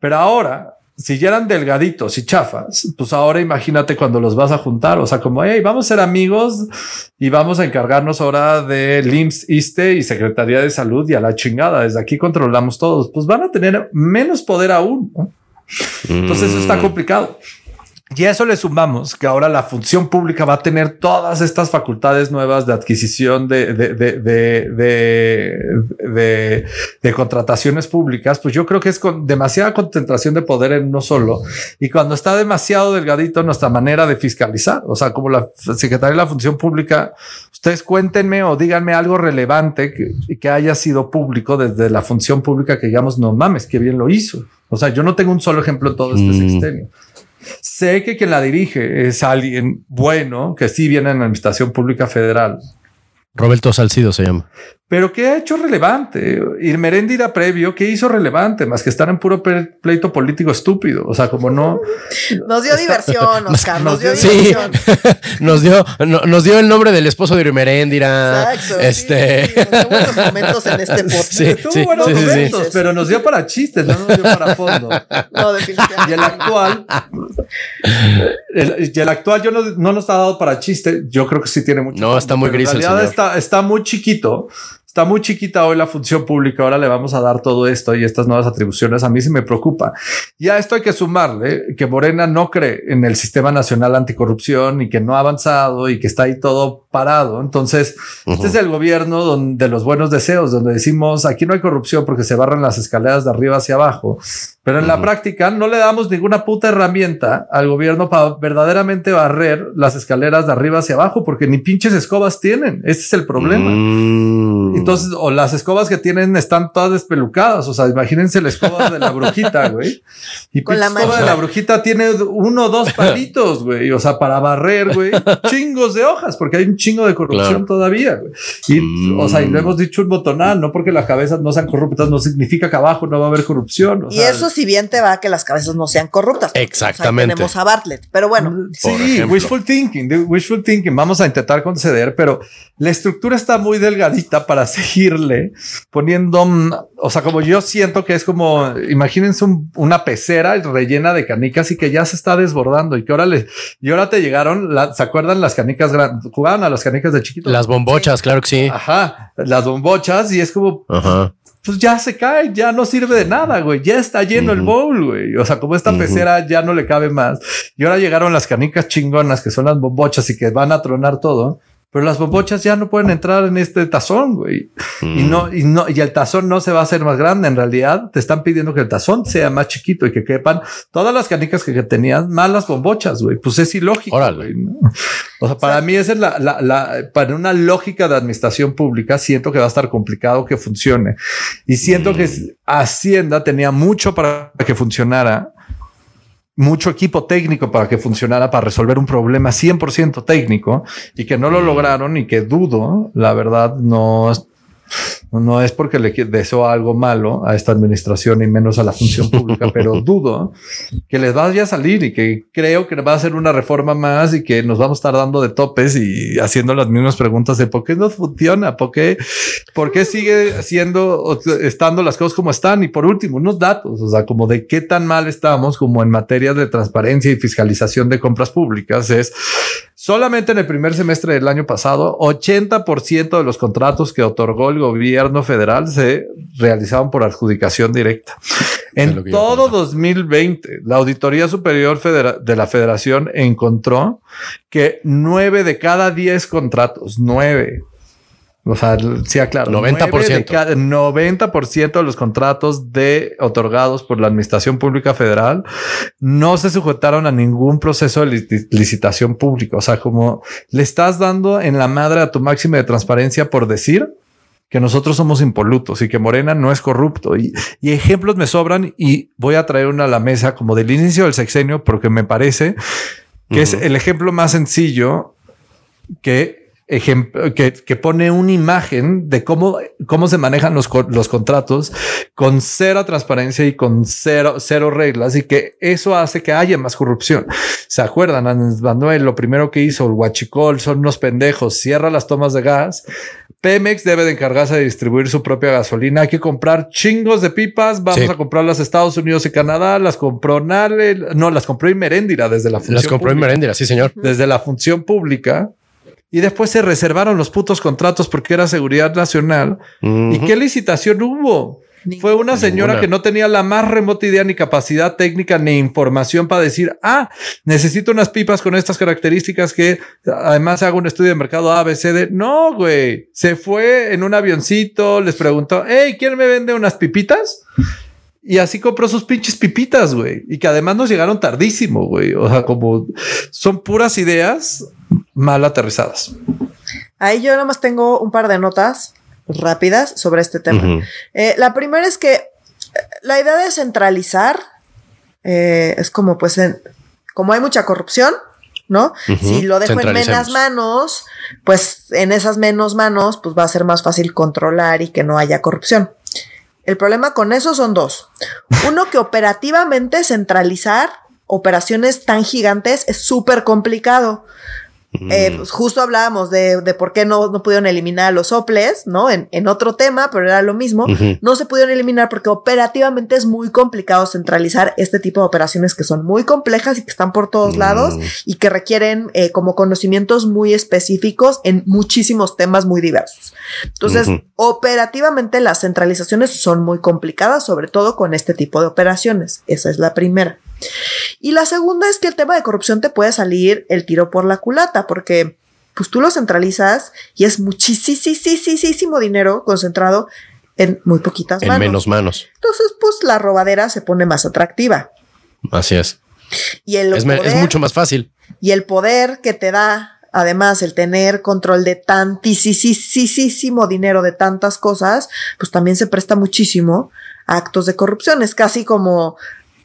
Pero ahora, si ya eran delgaditos y chafas, pues ahora imagínate cuando los vas a juntar, o sea, como, hey, vamos a ser amigos y vamos a encargarnos ahora de LIMS, ISTE y Secretaría de Salud y a la chingada, desde aquí controlamos todos, pues van a tener menos poder aún. ¿no? Entonces eso está mm. complicado. Y a eso le sumamos que ahora la función pública va a tener todas estas facultades nuevas de adquisición de, de, de, de, contrataciones públicas, pues yo creo que es con demasiada concentración de poder en uno solo. Y cuando está demasiado delgadito nuestra manera de fiscalizar, o sea, como la Secretaría de la Función Pública, ustedes cuéntenme o díganme algo relevante que, que haya sido público desde la función pública que digamos, no mames, qué bien lo hizo. O sea, yo no tengo un solo ejemplo en todo este mm. Sé que quien la dirige es alguien bueno, que sí viene en la Administración Pública Federal. Roberto Salcido se llama. Pero ¿qué ha hecho relevante? Irmeréndira previo, ¿qué hizo relevante? Más que estar en puro pleito político estúpido. O sea, como no. Nos dio diversión, Oscar. Nos, dio, diversión. nos dio, nos dio el nombre del esposo de Irmeréndira. Exacto. Este. Sí, nos dio buenos momentos en este podcast. Sí, Tuvo buenos momentos, pero nos dio para chistes, no nos dio para fondo. No, definitivamente. Y el actual. El, y el actual yo no, no nos ha dado para chiste. Yo creo que sí tiene mucho. No, está muy gris. En realidad está, está muy chiquito Está muy chiquita hoy la función pública, ahora le vamos a dar todo esto y estas nuevas atribuciones. A mí sí me preocupa. Y a esto hay que sumarle que Morena no cree en el sistema nacional anticorrupción y que no ha avanzado y que está ahí todo parado. Entonces, este es el gobierno donde los buenos deseos, donde decimos aquí no hay corrupción porque se barran las escaleras de arriba hacia abajo. Pero en la práctica no le damos ninguna puta herramienta al gobierno para verdaderamente barrer las escaleras de arriba hacia abajo porque ni pinches escobas tienen. Ese es el problema. Mm. Entonces, o las escobas que tienen están todas despelucadas. O sea, imagínense la escoba de la brujita, güey. Y la escoba de la brujita tiene uno o dos palitos, güey. O sea, para barrer, güey, chingos de hojas, porque hay un chingo de corrupción todavía, güey. Y, o sea, y lo hemos dicho un botonal, no porque las cabezas no sean corruptas, no significa que abajo no va a haber corrupción. y eso si bien te va que las cabezas no sean corruptas. Exactamente. tenemos a Bartlett, pero bueno. Sí, wishful thinking, wishful thinking. Vamos a intentar conceder, pero la estructura está muy delgadita para seguirle poniendo, mm, o sea, como yo siento que es como, imagínense una pecera rellena de canicas y que ya se está desbordando y que ahora le, y ahora te llegaron, ¿se acuerdan las canicas grandes? Jugaban a las canicas de chiquito. Las bombochas, claro que sí. Ajá, las bombochas y es como, Ajá pues ya se cae, ya no sirve de nada, güey. Ya está lleno el bowl, güey. O sea, como esta pecera ya no le cabe más. Y ahora llegaron las canicas chingonas que son las bombochas y que van a tronar todo pero las bombochas ya no pueden entrar en este tazón, güey. Y no, y no, y el tazón no se va a hacer más grande. En realidad te están pidiendo que el tazón sea más chiquito y que quepan todas las canicas que, tenían más las bombochas, güey. Pues es ilógico. Güey, O sea, para mí esa es la, la, la, para una lógica de administración pública, siento que va a estar complicado que funcione. Y siento que mm. Hacienda tenía mucho para que funcionara mucho equipo técnico para que funcionara, para resolver un problema 100% técnico y que no lo lograron y que dudo, la verdad, no no es porque le deseo algo malo a esta administración y menos a la función pública, pero dudo que les vaya a salir y que creo que va a ser una reforma más y que nos vamos a estar dando de topes y haciendo las mismas preguntas de por qué no funciona, por qué, por qué sigue siendo, estando las cosas como están. Y por último, unos datos, o sea, como de qué tan mal estamos como en materia de transparencia y fiscalización de compras públicas es Solamente en el primer semestre del año pasado, 80% de los contratos que otorgó el gobierno federal se realizaban por adjudicación directa. En todo 2020, la Auditoría Superior de la Federación encontró que nueve de cada 10 contratos, nueve o sea, sí, claro. 90%. 90% de los contratos de otorgados por la Administración Pública Federal no se sujetaron a ningún proceso de licitación pública. O sea, como le estás dando en la madre a tu máxima de transparencia por decir que nosotros somos impolutos y que Morena no es corrupto. Y, ejemplos me sobran y voy a traer una a la mesa como del inicio del sexenio porque me parece que es el ejemplo más sencillo que que, que, pone una imagen de cómo, cómo se manejan los, los contratos con cero transparencia y con cero, cero reglas y que eso hace que haya más corrupción. ¿Se acuerdan? Manuel, lo primero que hizo el Huachicol son unos pendejos, cierra las tomas de gas. Pemex debe de encargarse de distribuir su propia gasolina. Hay que comprar chingos de pipas. Vamos a comprar las Estados Unidos y Canadá. Las compró Nale. No, las compró Inmeréndira desde la función. Las compró Inmeréndira, sí, señor. Desde la función pública y después se reservaron los putos contratos porque era seguridad nacional. ¿Y qué licitación hubo? Fue una señora que no tenía la más remota idea ni capacidad técnica ni información para decir, ah, necesito unas pipas con estas características que además hago un estudio de mercado ABCD. No, güey. Se fue en un avioncito, les preguntó, hey, ¿quién me vende unas pipitas? Y así compró sus pinches pipitas, güey. Y que además nos llegaron tardísimo, güey. O sea, como son puras ideas mal aterrizadas. Ahí yo nada más tengo un par de notas rápidas sobre este tema. Eh, la primera es que eh, la idea de centralizar eh, es como pues como hay mucha corrupción, ¿no? Si lo dejo en menos manos, pues en esas menos manos, pues va a ser más fácil controlar y que no haya corrupción. El problema con eso son dos. Uno, que operativamente centralizar operaciones tan gigantes es súper complicado. Eh, pues justo hablábamos de, de por qué no, no, pudieron eliminar a los soples, ¿no? En, en, otro tema, pero era lo mismo. No se pudieron eliminar porque operativamente es muy complicado centralizar este tipo de operaciones que son muy complejas y que están por todos lados mm. y que requieren eh, como conocimientos muy específicos en muchísimos temas muy diversos. Entonces, operativamente las centralizaciones son muy complicadas, sobre todo con este tipo de operaciones. Esa es la primera. Y la segunda es que el tema de corrupción te puede salir el tiro por la culata, porque pues tú lo centralizas y es muchísimo dinero concentrado en muy poquitas manos. En menos manos. Entonces, pues la robadera se pone más atractiva. Así es. Y el es, es mucho más fácil. Y el poder que te da, además, el tener control de tantísimo dinero de tantas cosas, pues también se presta muchísimo a actos de corrupción. Es casi como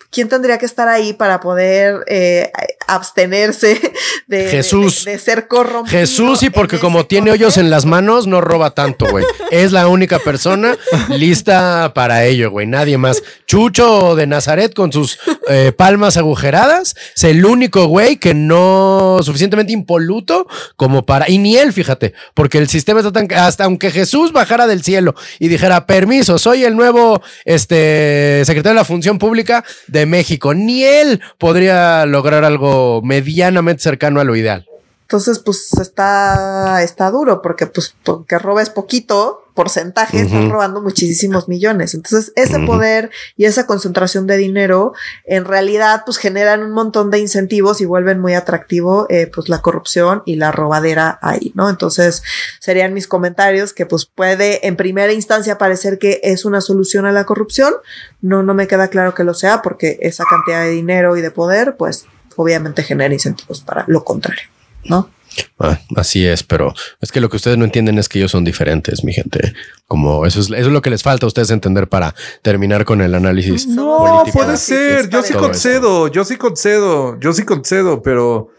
¿quién tendría que estar ahí para poder eh, abstenerse de, Jesús. de, de ser corrompido? Jesús, y porque como tiene hoyos en las manos, no roba tanto, güey. Es la única persona lista para ello, güey. Nadie más. Chucho de Nazaret con sus eh, palmas agujeradas. Es el único güey que no suficientemente impoluto como para. Y ni él, fíjate, porque el sistema está tan. Hasta aunque Jesús bajara del cielo y dijera, permiso, soy el nuevo este, secretario de la Función Pública México, ni él podría lograr algo medianamente cercano a lo ideal. Entonces, pues está, está duro porque, pues, porque robes poquito porcentaje, estás Ujú. robando muchísimos millones. Entonces, ese poder y esa concentración de dinero, en realidad, pues generan un montón de incentivos y vuelven muy atractivo, eh, pues, la corrupción y la robadera ahí, ¿no? Entonces, serían mis comentarios que, pues, puede en primera instancia parecer que es una solución a la corrupción. No, no me queda claro que lo sea porque esa cantidad de dinero y de poder, pues, obviamente genera incentivos para lo contrario, ¿no? Ah, así es, pero es que lo que ustedes no entienden es que ellos son diferentes, mi gente. Como eso es, eso es lo que les falta a ustedes entender para terminar con el análisis. No, político. puede ser. Yo sí concedo, yo sí concedo, yo sí concedo, pero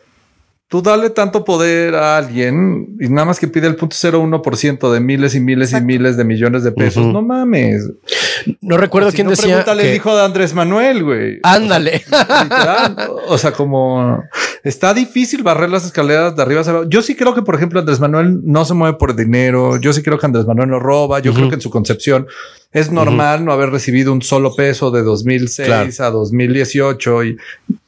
tú dale tanto poder a alguien y nada más que pide el punto 0.1% de miles y miles Exacto. y miles de millones de pesos. No mames. No recuerdo Si quién no, decía. Pregúntale que- el hijo de Andrés Manuel, güey. Ándale. Literal. O sea, como está difícil barrer las escaleras de arriba hacia abajo. Yo sí creo que, por ejemplo, Andrés Manuel no se mueve por dinero. Yo sí creo que Andrés Manuel no roba. Yo creo que en su concepción es normal no haber recibido un solo peso de 2006 Claro. a 2018 y,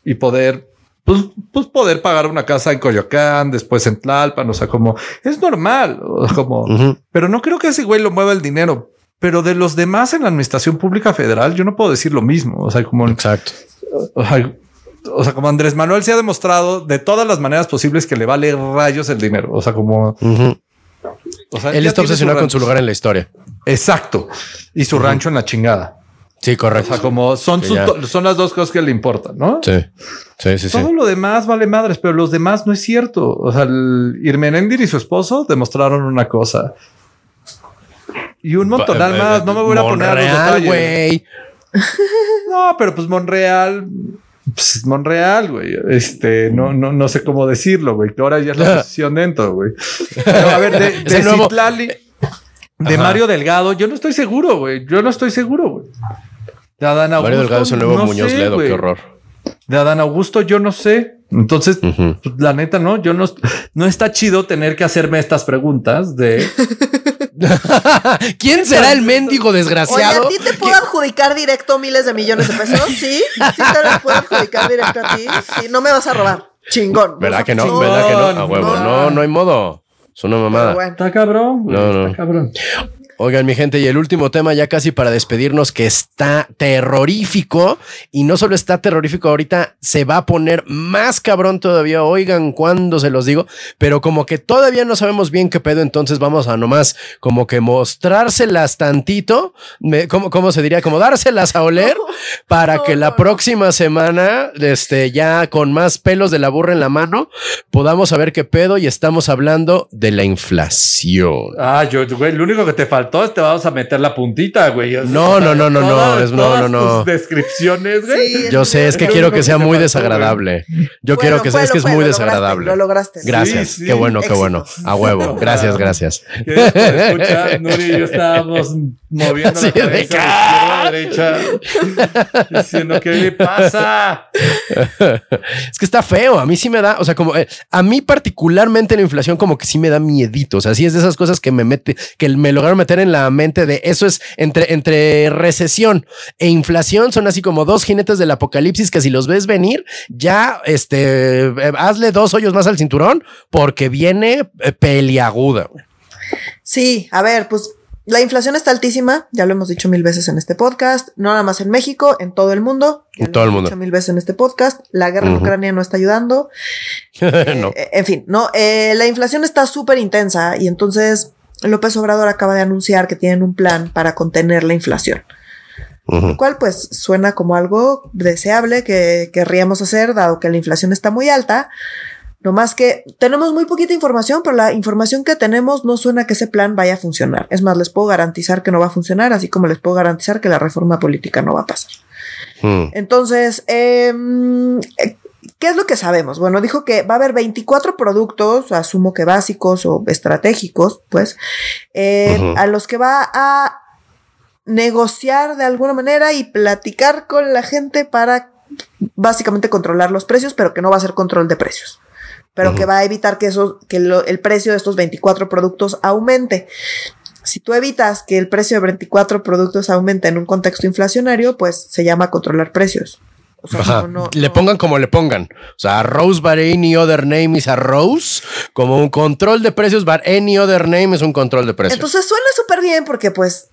y poder, pues, pues poder pagar una casa en Coyoacán, después en Tlalpan. O sea, como es normal. Como, pero no creo que ese güey lo mueva el dinero. Pero de los demás en la administración pública federal, yo no puedo decir lo mismo. O sea, como Exacto. o sea, o sea, como Andrés Manuel se ha demostrado de todas las maneras posibles que le vale rayos el dinero. O sea, como Ujú. o sea, Él está obsesionado con su lugar en la historia. Exacto. Y su rancho en la chingada. Sí, O correcto. sea, como son, sus son las dos cosas que le importan, ¿no? Sí, sí, sí. sí. Todo lo demás vale madres, pero los demás no es cierto. O sea, el Irmenendir y su esposo demostraron una cosa. Y un montonal Ba- más. No me voy a poner a los detalles. No, pero pues Monreal, pues Monreal, güey. Este, no, no, no sé cómo decirlo, güey. Que ahora ya es la posición dentro, güey. Pero, a ver, de, de Citlali, de Ajá. Mario Delgado, yo no estoy seguro, güey. Yo no estoy seguro, güey. De Adán Augusto. Mario Delgado es el nuevo no Muñoz sé, Ledo, qué horror. De Adán Augusto, yo no sé. Entonces, pues, la neta, no, yo no, no está chido tener que hacerme estas preguntas de ¿Quién será el mendigo Oye, desgraciado? ¿a ti te puedo adjudicar directo miles de millones de pesos? Sí, sí te los puedo adjudicar directo a ti. Sí, no me vas a robar. Chingón. ¿Verdad que no? ¿Verdad que no? A huevo. no. No, no hay modo. Es una mamada. bueno. está cabrón, güey, No, no. está cabrón. Oigan, mi gente, y el último tema ya casi para despedirnos, que está terrorífico, y no solo está terrorífico ahorita, se va a poner más cabrón todavía, oigan cuándo se los digo, pero como que todavía no sabemos bien qué pedo, entonces vamos a nomás como que mostrárselas tantito, me- ¿cómo, cómo se diría? Como dárselas a oler para no, que la no, próxima semana, este, ya con más pelos de la burra en la mano, podamos saber qué pedo y estamos hablando de la inflación. Ah, yo, güey, lo único que te faltó es te vamos a meter la puntita, güey. O sea, No, no, no, no, no, todas- es- no, todas no, no. tus descripciones, güey. Sí, Yo sé, es que quiero que sea muy desagradable. Yo quiero que sea, es que es muy lo lograste, desagradable. Lo lograste. Gracias, Sí, qué bueno, qué bueno. A huevo, gracias, gracias. Escuchar, Nuri y yo estábamos moviendo Así la cabeza de izquierda a derecha, diciendo qué le pasa. Es que está feo. A mí sí me da, o sea, como eh, a mí particularmente la inflación como que sí me da miedito. O sea, sí es de esas cosas que me mete, que me lograron meter en la mente de eso es entre, entre recesión e inflación son así como dos jinetes del apocalipsis que si los ves venir, ya este, eh, hazle dos hoyos más al cinturón porque viene eh, peliaguda. Sí, a ver, pues la inflación está altísima, ya lo hemos dicho mil veces en este podcast, no nada más en México, en todo el mundo. Ya En lo todo el hemos mundo. dicho mil veces en este podcast. La guerra en Ujú. Ucrania no está ayudando. no. Eh, en fin, no, eh, la inflación está súper intensa y entonces López Obrador acaba de anunciar que tienen un plan para contener la inflación, lo cual pues suena como algo deseable que querríamos hacer dado que la inflación está muy alta. No más que tenemos muy poquita información, pero la información que tenemos no suena que ese plan vaya a funcionar. Es más, les puedo garantizar que no va a funcionar, así como les puedo garantizar que la reforma política no va a pasar. Hmm. Entonces, em, ¿qué es lo que sabemos? Bueno, dijo que va a haber 24 productos, asumo que básicos o estratégicos, pues, eh, a los que va a negociar de alguna manera y platicar con la gente para básicamente controlar los precios, pero que no va a ser control de precios pero que va a evitar que, eso, que el precio de estos 24 productos aumente. Si tú evitas que el precio de 24 productos aumente en un contexto inflacionario, pues se llama controlar precios. O sea, le pongan como le pongan. O sea, Rose but any other name is a Rose. Como un control de precios, but any other name es un control de precios. Entonces suena súper bien porque pues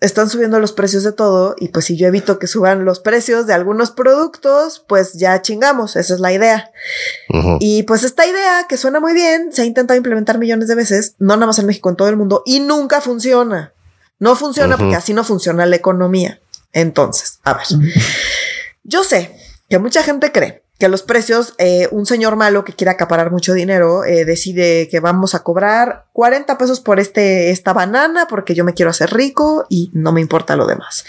están subiendo los precios de todo y pues si yo evito que suban los precios de algunos productos, pues ya chingamos, esa es la idea. Y pues esta idea que suena muy bien, se ha intentado implementar millones de veces, no nada más en México, en todo el mundo, y nunca funciona. No funciona porque así no funciona la economía. Entonces, a ver, yo sé que mucha gente cree que los precios, eh, un señor malo que quiere acaparar mucho dinero, eh, decide que vamos a cobrar 40 pesos por este, esta banana porque yo me quiero hacer rico y no me importa lo demás.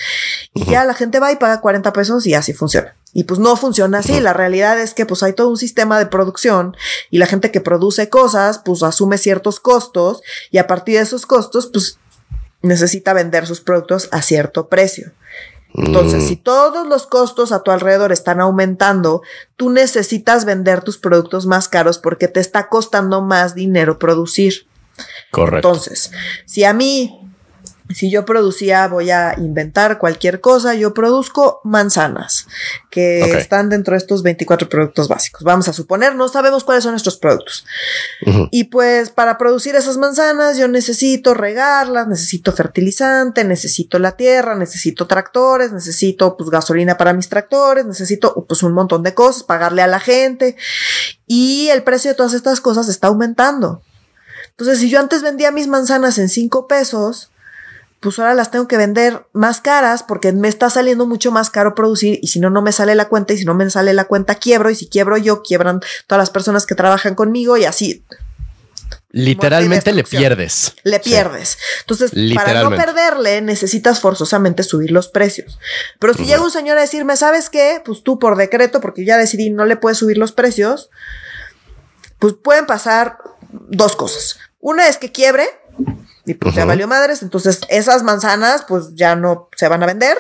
Y ya la gente va y paga 40 pesos y así funciona. Y pues no funciona así. La realidad es que pues hay todo un sistema de producción y la gente que produce cosas pues asume ciertos costos y a partir de esos costos pues necesita vender sus productos a cierto precio. Entonces, si mm. todos los costos a tu alrededor están aumentando, tú necesitas vender tus productos más caros porque te está costando más dinero producir. Correcto. Entonces, si a mí si yo producía, voy a inventar cualquier cosa, yo produzco manzanas que están dentro de estos 24 productos básicos. Vamos a suponer, no sabemos cuáles son nuestros productos. Y pues para producir esas manzanas yo necesito regarlas, necesito fertilizante, necesito la tierra, necesito tractores, necesito pues gasolina para mis tractores, necesito pues un montón de cosas, pagarle a la gente. Y el precio de todas estas cosas está aumentando. Entonces, si yo antes vendía mis manzanas en 5 pesos, pues ahora las tengo que vender más caras porque me está saliendo mucho más caro producir y si no, no me sale la cuenta y si no me sale la cuenta quiebro y si quiebro yo, quiebran todas las personas que trabajan conmigo y así. Literalmente le pierdes. Le pierdes. Entonces, para no perderle, necesitas forzosamente subir los precios. Pero si llega un señor a decirme, ¿sabes qué? Pues tú por decreto, porque ya decidí, no le puedes subir los precios, pues pueden pasar dos cosas. Una es que quiebre, y pues ya valió madres. Entonces, esas manzanas, pues ya no se van a vender.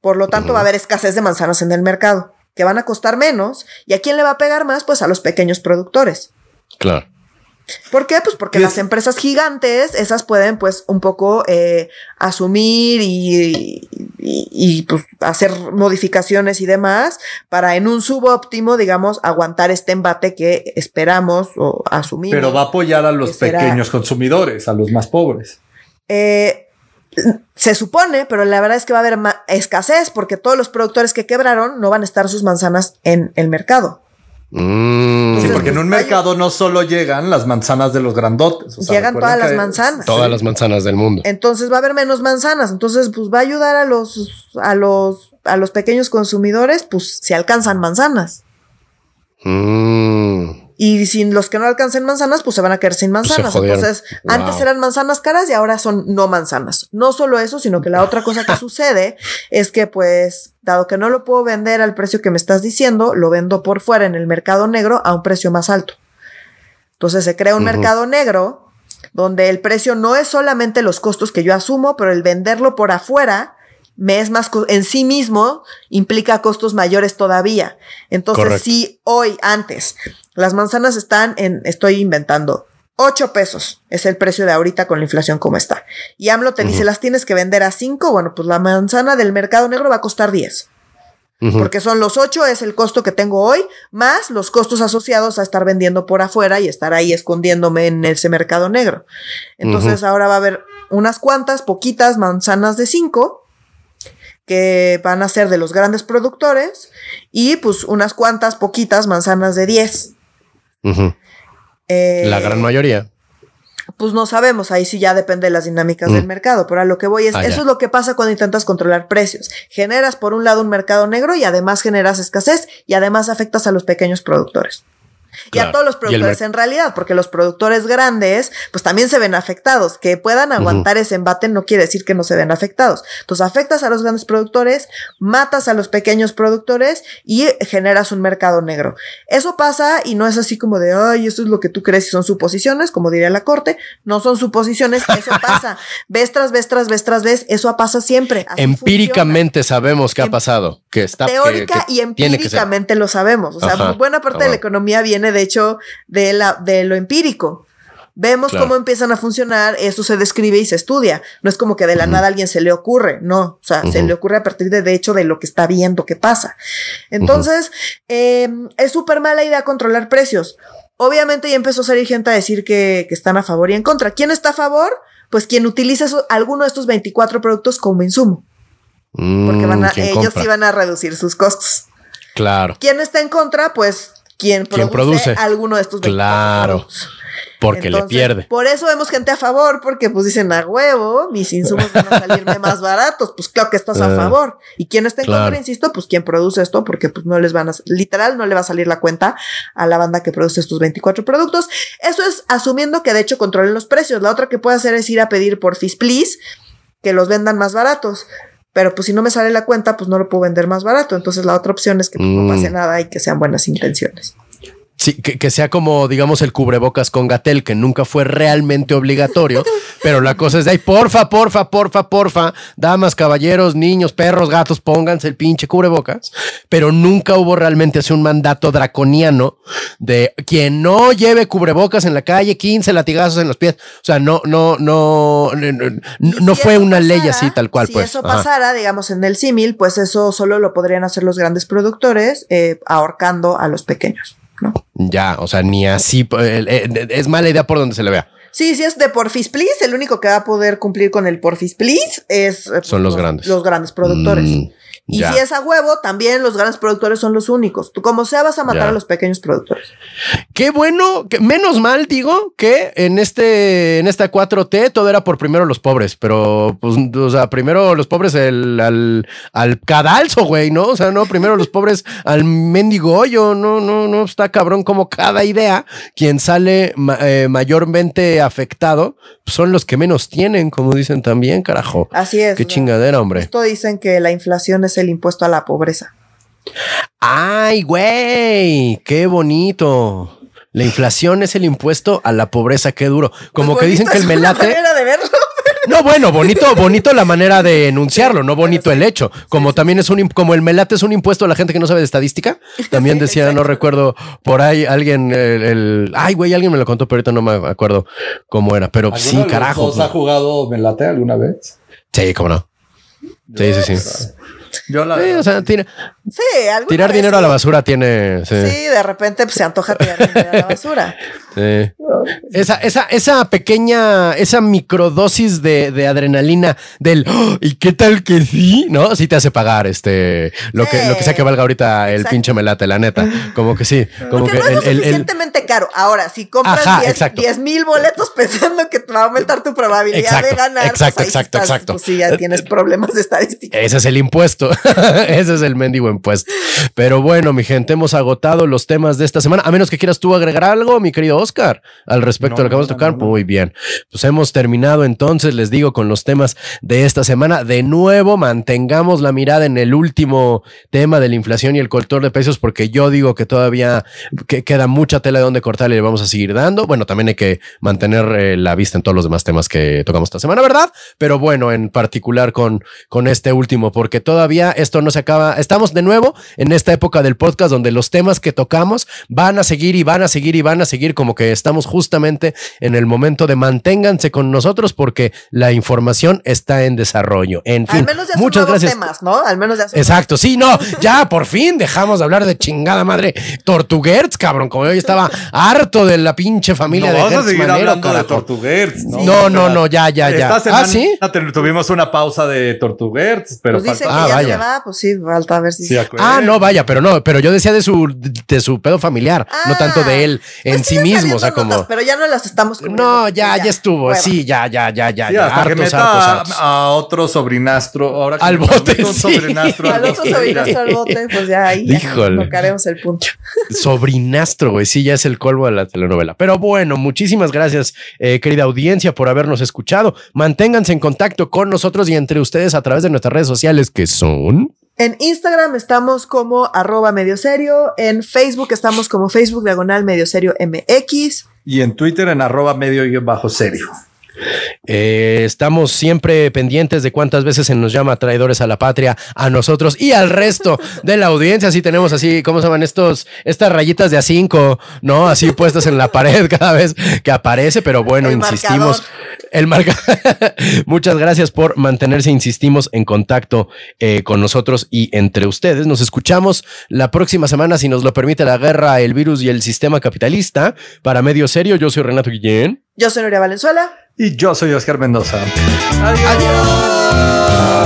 Por lo tanto, va a haber escasez de manzanas en el mercado, que van a costar menos. ¿Y a quién le va a pegar más? Pues a los pequeños productores. Claro. ¿Por qué? Pues porque las empresas gigantes, esas pueden pues un poco eh, asumir y, y, pues hacer modificaciones y demás para en un subóptimo, digamos, aguantar este embate que esperamos o asumimos. Pero va a apoyar a los pequeños consumidores, a los más pobres. Eh, se supone, pero la verdad es que va a haber escasez porque todos los productores que quebraron no van a estar sus manzanas en el mercado. Mm. sí, porque en un mercado no solo llegan las manzanas de los grandotes. llegan todas las manzanas. Todas las manzanas del mundo. Entonces va a haber menos manzanas. Entonces, pues va a ayudar a los, a los, a los pequeños consumidores, pues si alcanzan manzanas. Mm. Y sin los que no alcancen manzanas, pues se van a quedar sin pues manzanas. Entonces, antes eran manzanas caras y ahora son no manzanas. No solo eso, sino que la otra cosa que sucede es que, pues, dado que no lo puedo vender al precio que me estás diciendo, lo vendo por fuera en el mercado negro a un precio más alto. Entonces se crea un mercado negro donde el precio no es solamente los costos que yo asumo, pero el venderlo por afuera me es más en sí mismo implica costos mayores todavía. Entonces, si hoy, antes, las manzanas están en, estoy inventando, 8 pesos es el precio de ahorita con la inflación como está. Y AMLO te dice, las tienes que vender a 5, bueno, pues la manzana del mercado negro va a costar 10. Porque son los 8, es el costo que tengo hoy, más los costos asociados a estar vendiendo por afuera y estar ahí escondiéndome en ese mercado negro. Entonces ahora va a haber unas cuantas, poquitas manzanas de 5 que van a ser de los grandes productores y pues unas cuantas poquitas manzanas de 10. Eh, la gran mayoría. Pues no sabemos, ahí sí ya depende de las dinámicas del mm. mercado, pero a lo que voy es, ah, eso es lo que pasa cuando intentas controlar precios. Generas por un lado un mercado negro y además generas escasez y además afectas a los pequeños productores. Y a todos los productores en realidad, porque los productores grandes, pues también se ven afectados. Que puedan aguantar ese embate no quiere decir que no se ven afectados. Entonces afectas a los grandes productores, matas a los pequeños productores y generas un mercado negro. Eso pasa y no es así como de, ay, esto es lo que tú crees y son suposiciones, como diría la corte. No son suposiciones, eso pasa. ves tras vez tras vez tras vez, eso pasa siempre. Empíricamente sabemos que ha pasado, que está teórica y empíricamente lo sabemos. O sea, buena parte de la economía viene de hecho de, la, de lo empírico. Vemos cómo empiezan a funcionar, eso se describe y se estudia. No es como que de la nada a alguien se le ocurre, no. O sea, se le ocurre a partir de, de hecho, de lo que está viendo que pasa. Entonces, em, es súper mala idea controlar precios. Obviamente ya empezó a salir gente a decir que, están a favor y en contra. ¿Quién está a favor? Pues quien utiliza alguno de estos 24 productos como insumo. porque van a, mm, ellos iban a reducir sus costos. Claro. ¿Quién está en contra? Pues quien produce, alguno de estos Claro. Porque le pierde. Por eso vemos gente a favor, porque pues dicen a huevo, mis insumos van a salirme más baratos, pues claro que estás a ah. favor. Y quien está en contra, insisto, pues quien produce esto, porque pues no les van a, literal, no le va a salir la cuenta a la banda que produce estos 24 productos. Eso es asumiendo que de hecho controlen los precios. La otra que puede hacer es ir a pedir por Fis Please que los vendan más baratos. Pero pues si no me sale la cuenta, pues no lo puedo vender más barato. Entonces la otra opción es que pues, no pase nada y que sean buenas intenciones. Sí, que, sea como, digamos, el cubrebocas con Gatel, que nunca fue realmente obligatorio, pero la cosa es de ahí, porfa, porfa, porfa, porfa, damas, caballeros, niños, perros, gatos, pónganse el pinche cubrebocas, pero nunca hubo realmente así un mandato draconiano de quien no lleve cubrebocas en la calle, 15 latigazos en los pies, o sea, no, no, no, no, fue una ley así tal cual. Si pues. eso pasara, digamos, en el símil, pues eso solo lo podrían hacer los grandes productores, eh, ahorcando a los pequeños. Ya, o sea, ni así. Eh, eh, es mala idea por donde se le vea. Sí, sí es de Porfis Please. El único que va a poder cumplir con el Porfis Please es. Eh, Son los, grandes. Los grandes productores. Mm. Y si es a huevo, también los grandes productores son los únicos. Tú como sea vas a matar a los pequeños productores. Qué bueno, que menos mal digo que en este en esta 4T todo era por primero los pobres, pero pues o sea, primero los pobres el, al, al cadalso, güey, ¿no? O sea, no, primero los pobres al mendigo hoyo, no, no, no, está cabrón como cada idea, quien sale eh, mayormente afectado son los que menos tienen, como dicen también, carajo. Así es. Qué chingadera, hombre. Esto dicen que la inflación es el impuesto a la pobreza. Ay, güey, qué bonito. La inflación es el impuesto a la pobreza, qué duro. Como que dicen que el melate. de verlo. No, bueno, bonito, bonito la manera de enunciarlo, no bonito el hecho. Como también es un, como el melate es un impuesto a la gente que no sabe de estadística. También decía, no recuerdo, por ahí alguien, el, ay, güey, alguien me lo contó, pero ahorita no me acuerdo cómo era. Pero sí, carajo. ¿Has jugado melate alguna vez? Sí, cómo no. Sí, sí, sí. Yo la. Sí, o sea, tiene, tirar dinero a la basura tiene. Sí, de repente pues, se antoja tirar dinero a la basura. Sí. Esa, esa, esa pequeña, esa microdosis de, de adrenalina del ¡Oh! y qué tal que sí, ¿no? Sí te hace pagar este lo que, lo que sea que valga ahorita el pinche melate, la neta. Como que sí. Como que no es el, suficientemente caro. Ahora, si compras 10 mil boletos pensando que te va a aumentar tu probabilidad de ganar, exacto, pues exacto, exacto. Pues sí, ya tienes problemas de estadística. Ese es el impuesto. Ese es el mendigo impuesto. Pero bueno, mi gente, hemos agotado los temas de esta semana. A menos que quieras tú agregar algo, mi querido Oscar, al respecto de lo que vamos a tocar. Muy bien. Pues hemos terminado entonces, les digo, con los temas de esta semana. De nuevo, mantengamos la mirada en el último tema de la inflación y el cortor de precios, porque yo digo que todavía queda mucha tela de donde cortar y le vamos a seguir dando. Bueno, también hay que mantener eh, la vista en todos los demás temas que tocamos esta semana, ¿verdad? Pero bueno, en particular con, con este último, porque todavía esto no se acaba. Estamos de nuevo en esta época del podcast donde los temas que tocamos van a seguir y van a seguir y van a seguir como que estamos justamente en el momento de manténganse con nosotros porque la información está en desarrollo. En fin, Al menos ya muchas gracias. temas, ¿no? Al menos ya Exacto, sí, no, ya por fin dejamos de hablar de chingada madre Tortuguerts, cabrón, como yo estaba harto de la pinche familia de vamos a seguir hablando de Tortuguerts, ¿no? No, no, no, ya, ya, ya. ah, sí. Tuvimos una pausa de Tortuguerts, pero pues ah, vaya. va, pues sí, falta a ver si De acuerdo. Ah, no, vaya, pero no, pero yo decía de su, de su pedo familiar, no Ah, tanto de él en pues sí mismo, o sea, como... notas, pero ya no las estamos. No, ya, ya estuvo, sí, ya, ya, ya, ya, Sí, ya, hasta que hartos, meta hartos, a, hartos. a otro sobrinastro. Ahora que Al bote, sí. sobrinastro Al otro sobrinastro al bote, pues ya ahí Híjole. tocaremos el punto. Sobrinastro, güey, sí, ya es el colmo de la telenovela. Pero bueno, muchísimas gracias, eh, querida audiencia, por habernos escuchado. Manténganse en contacto con nosotros y entre ustedes a través de nuestras redes sociales, que son... En Instagram estamos como arroba medio serio. En Facebook estamos como Facebook diagonal medio serio MX. Y en Twitter en arroba medio bajo serio. Eh, estamos siempre pendientes de cuántas veces se nos llama traidores a la patria, a nosotros y al resto de la audiencia. Así tenemos así, ¿cómo se llaman estos? Estas rayitas de A5, ¿no? Así puestas en la pared cada vez que aparece, pero bueno, El insistimos. marcador. El marca. Muchas gracias por mantenerse, insistimos, en contacto eh, con nosotros y entre ustedes. Nos escuchamos la próxima semana, si nos lo permite la guerra, el virus y el sistema capitalista. Para medio serio, yo soy Renato Guillén. Yo soy Nuria Valenzuela. Y yo soy Oscar Mendoza. Adiós.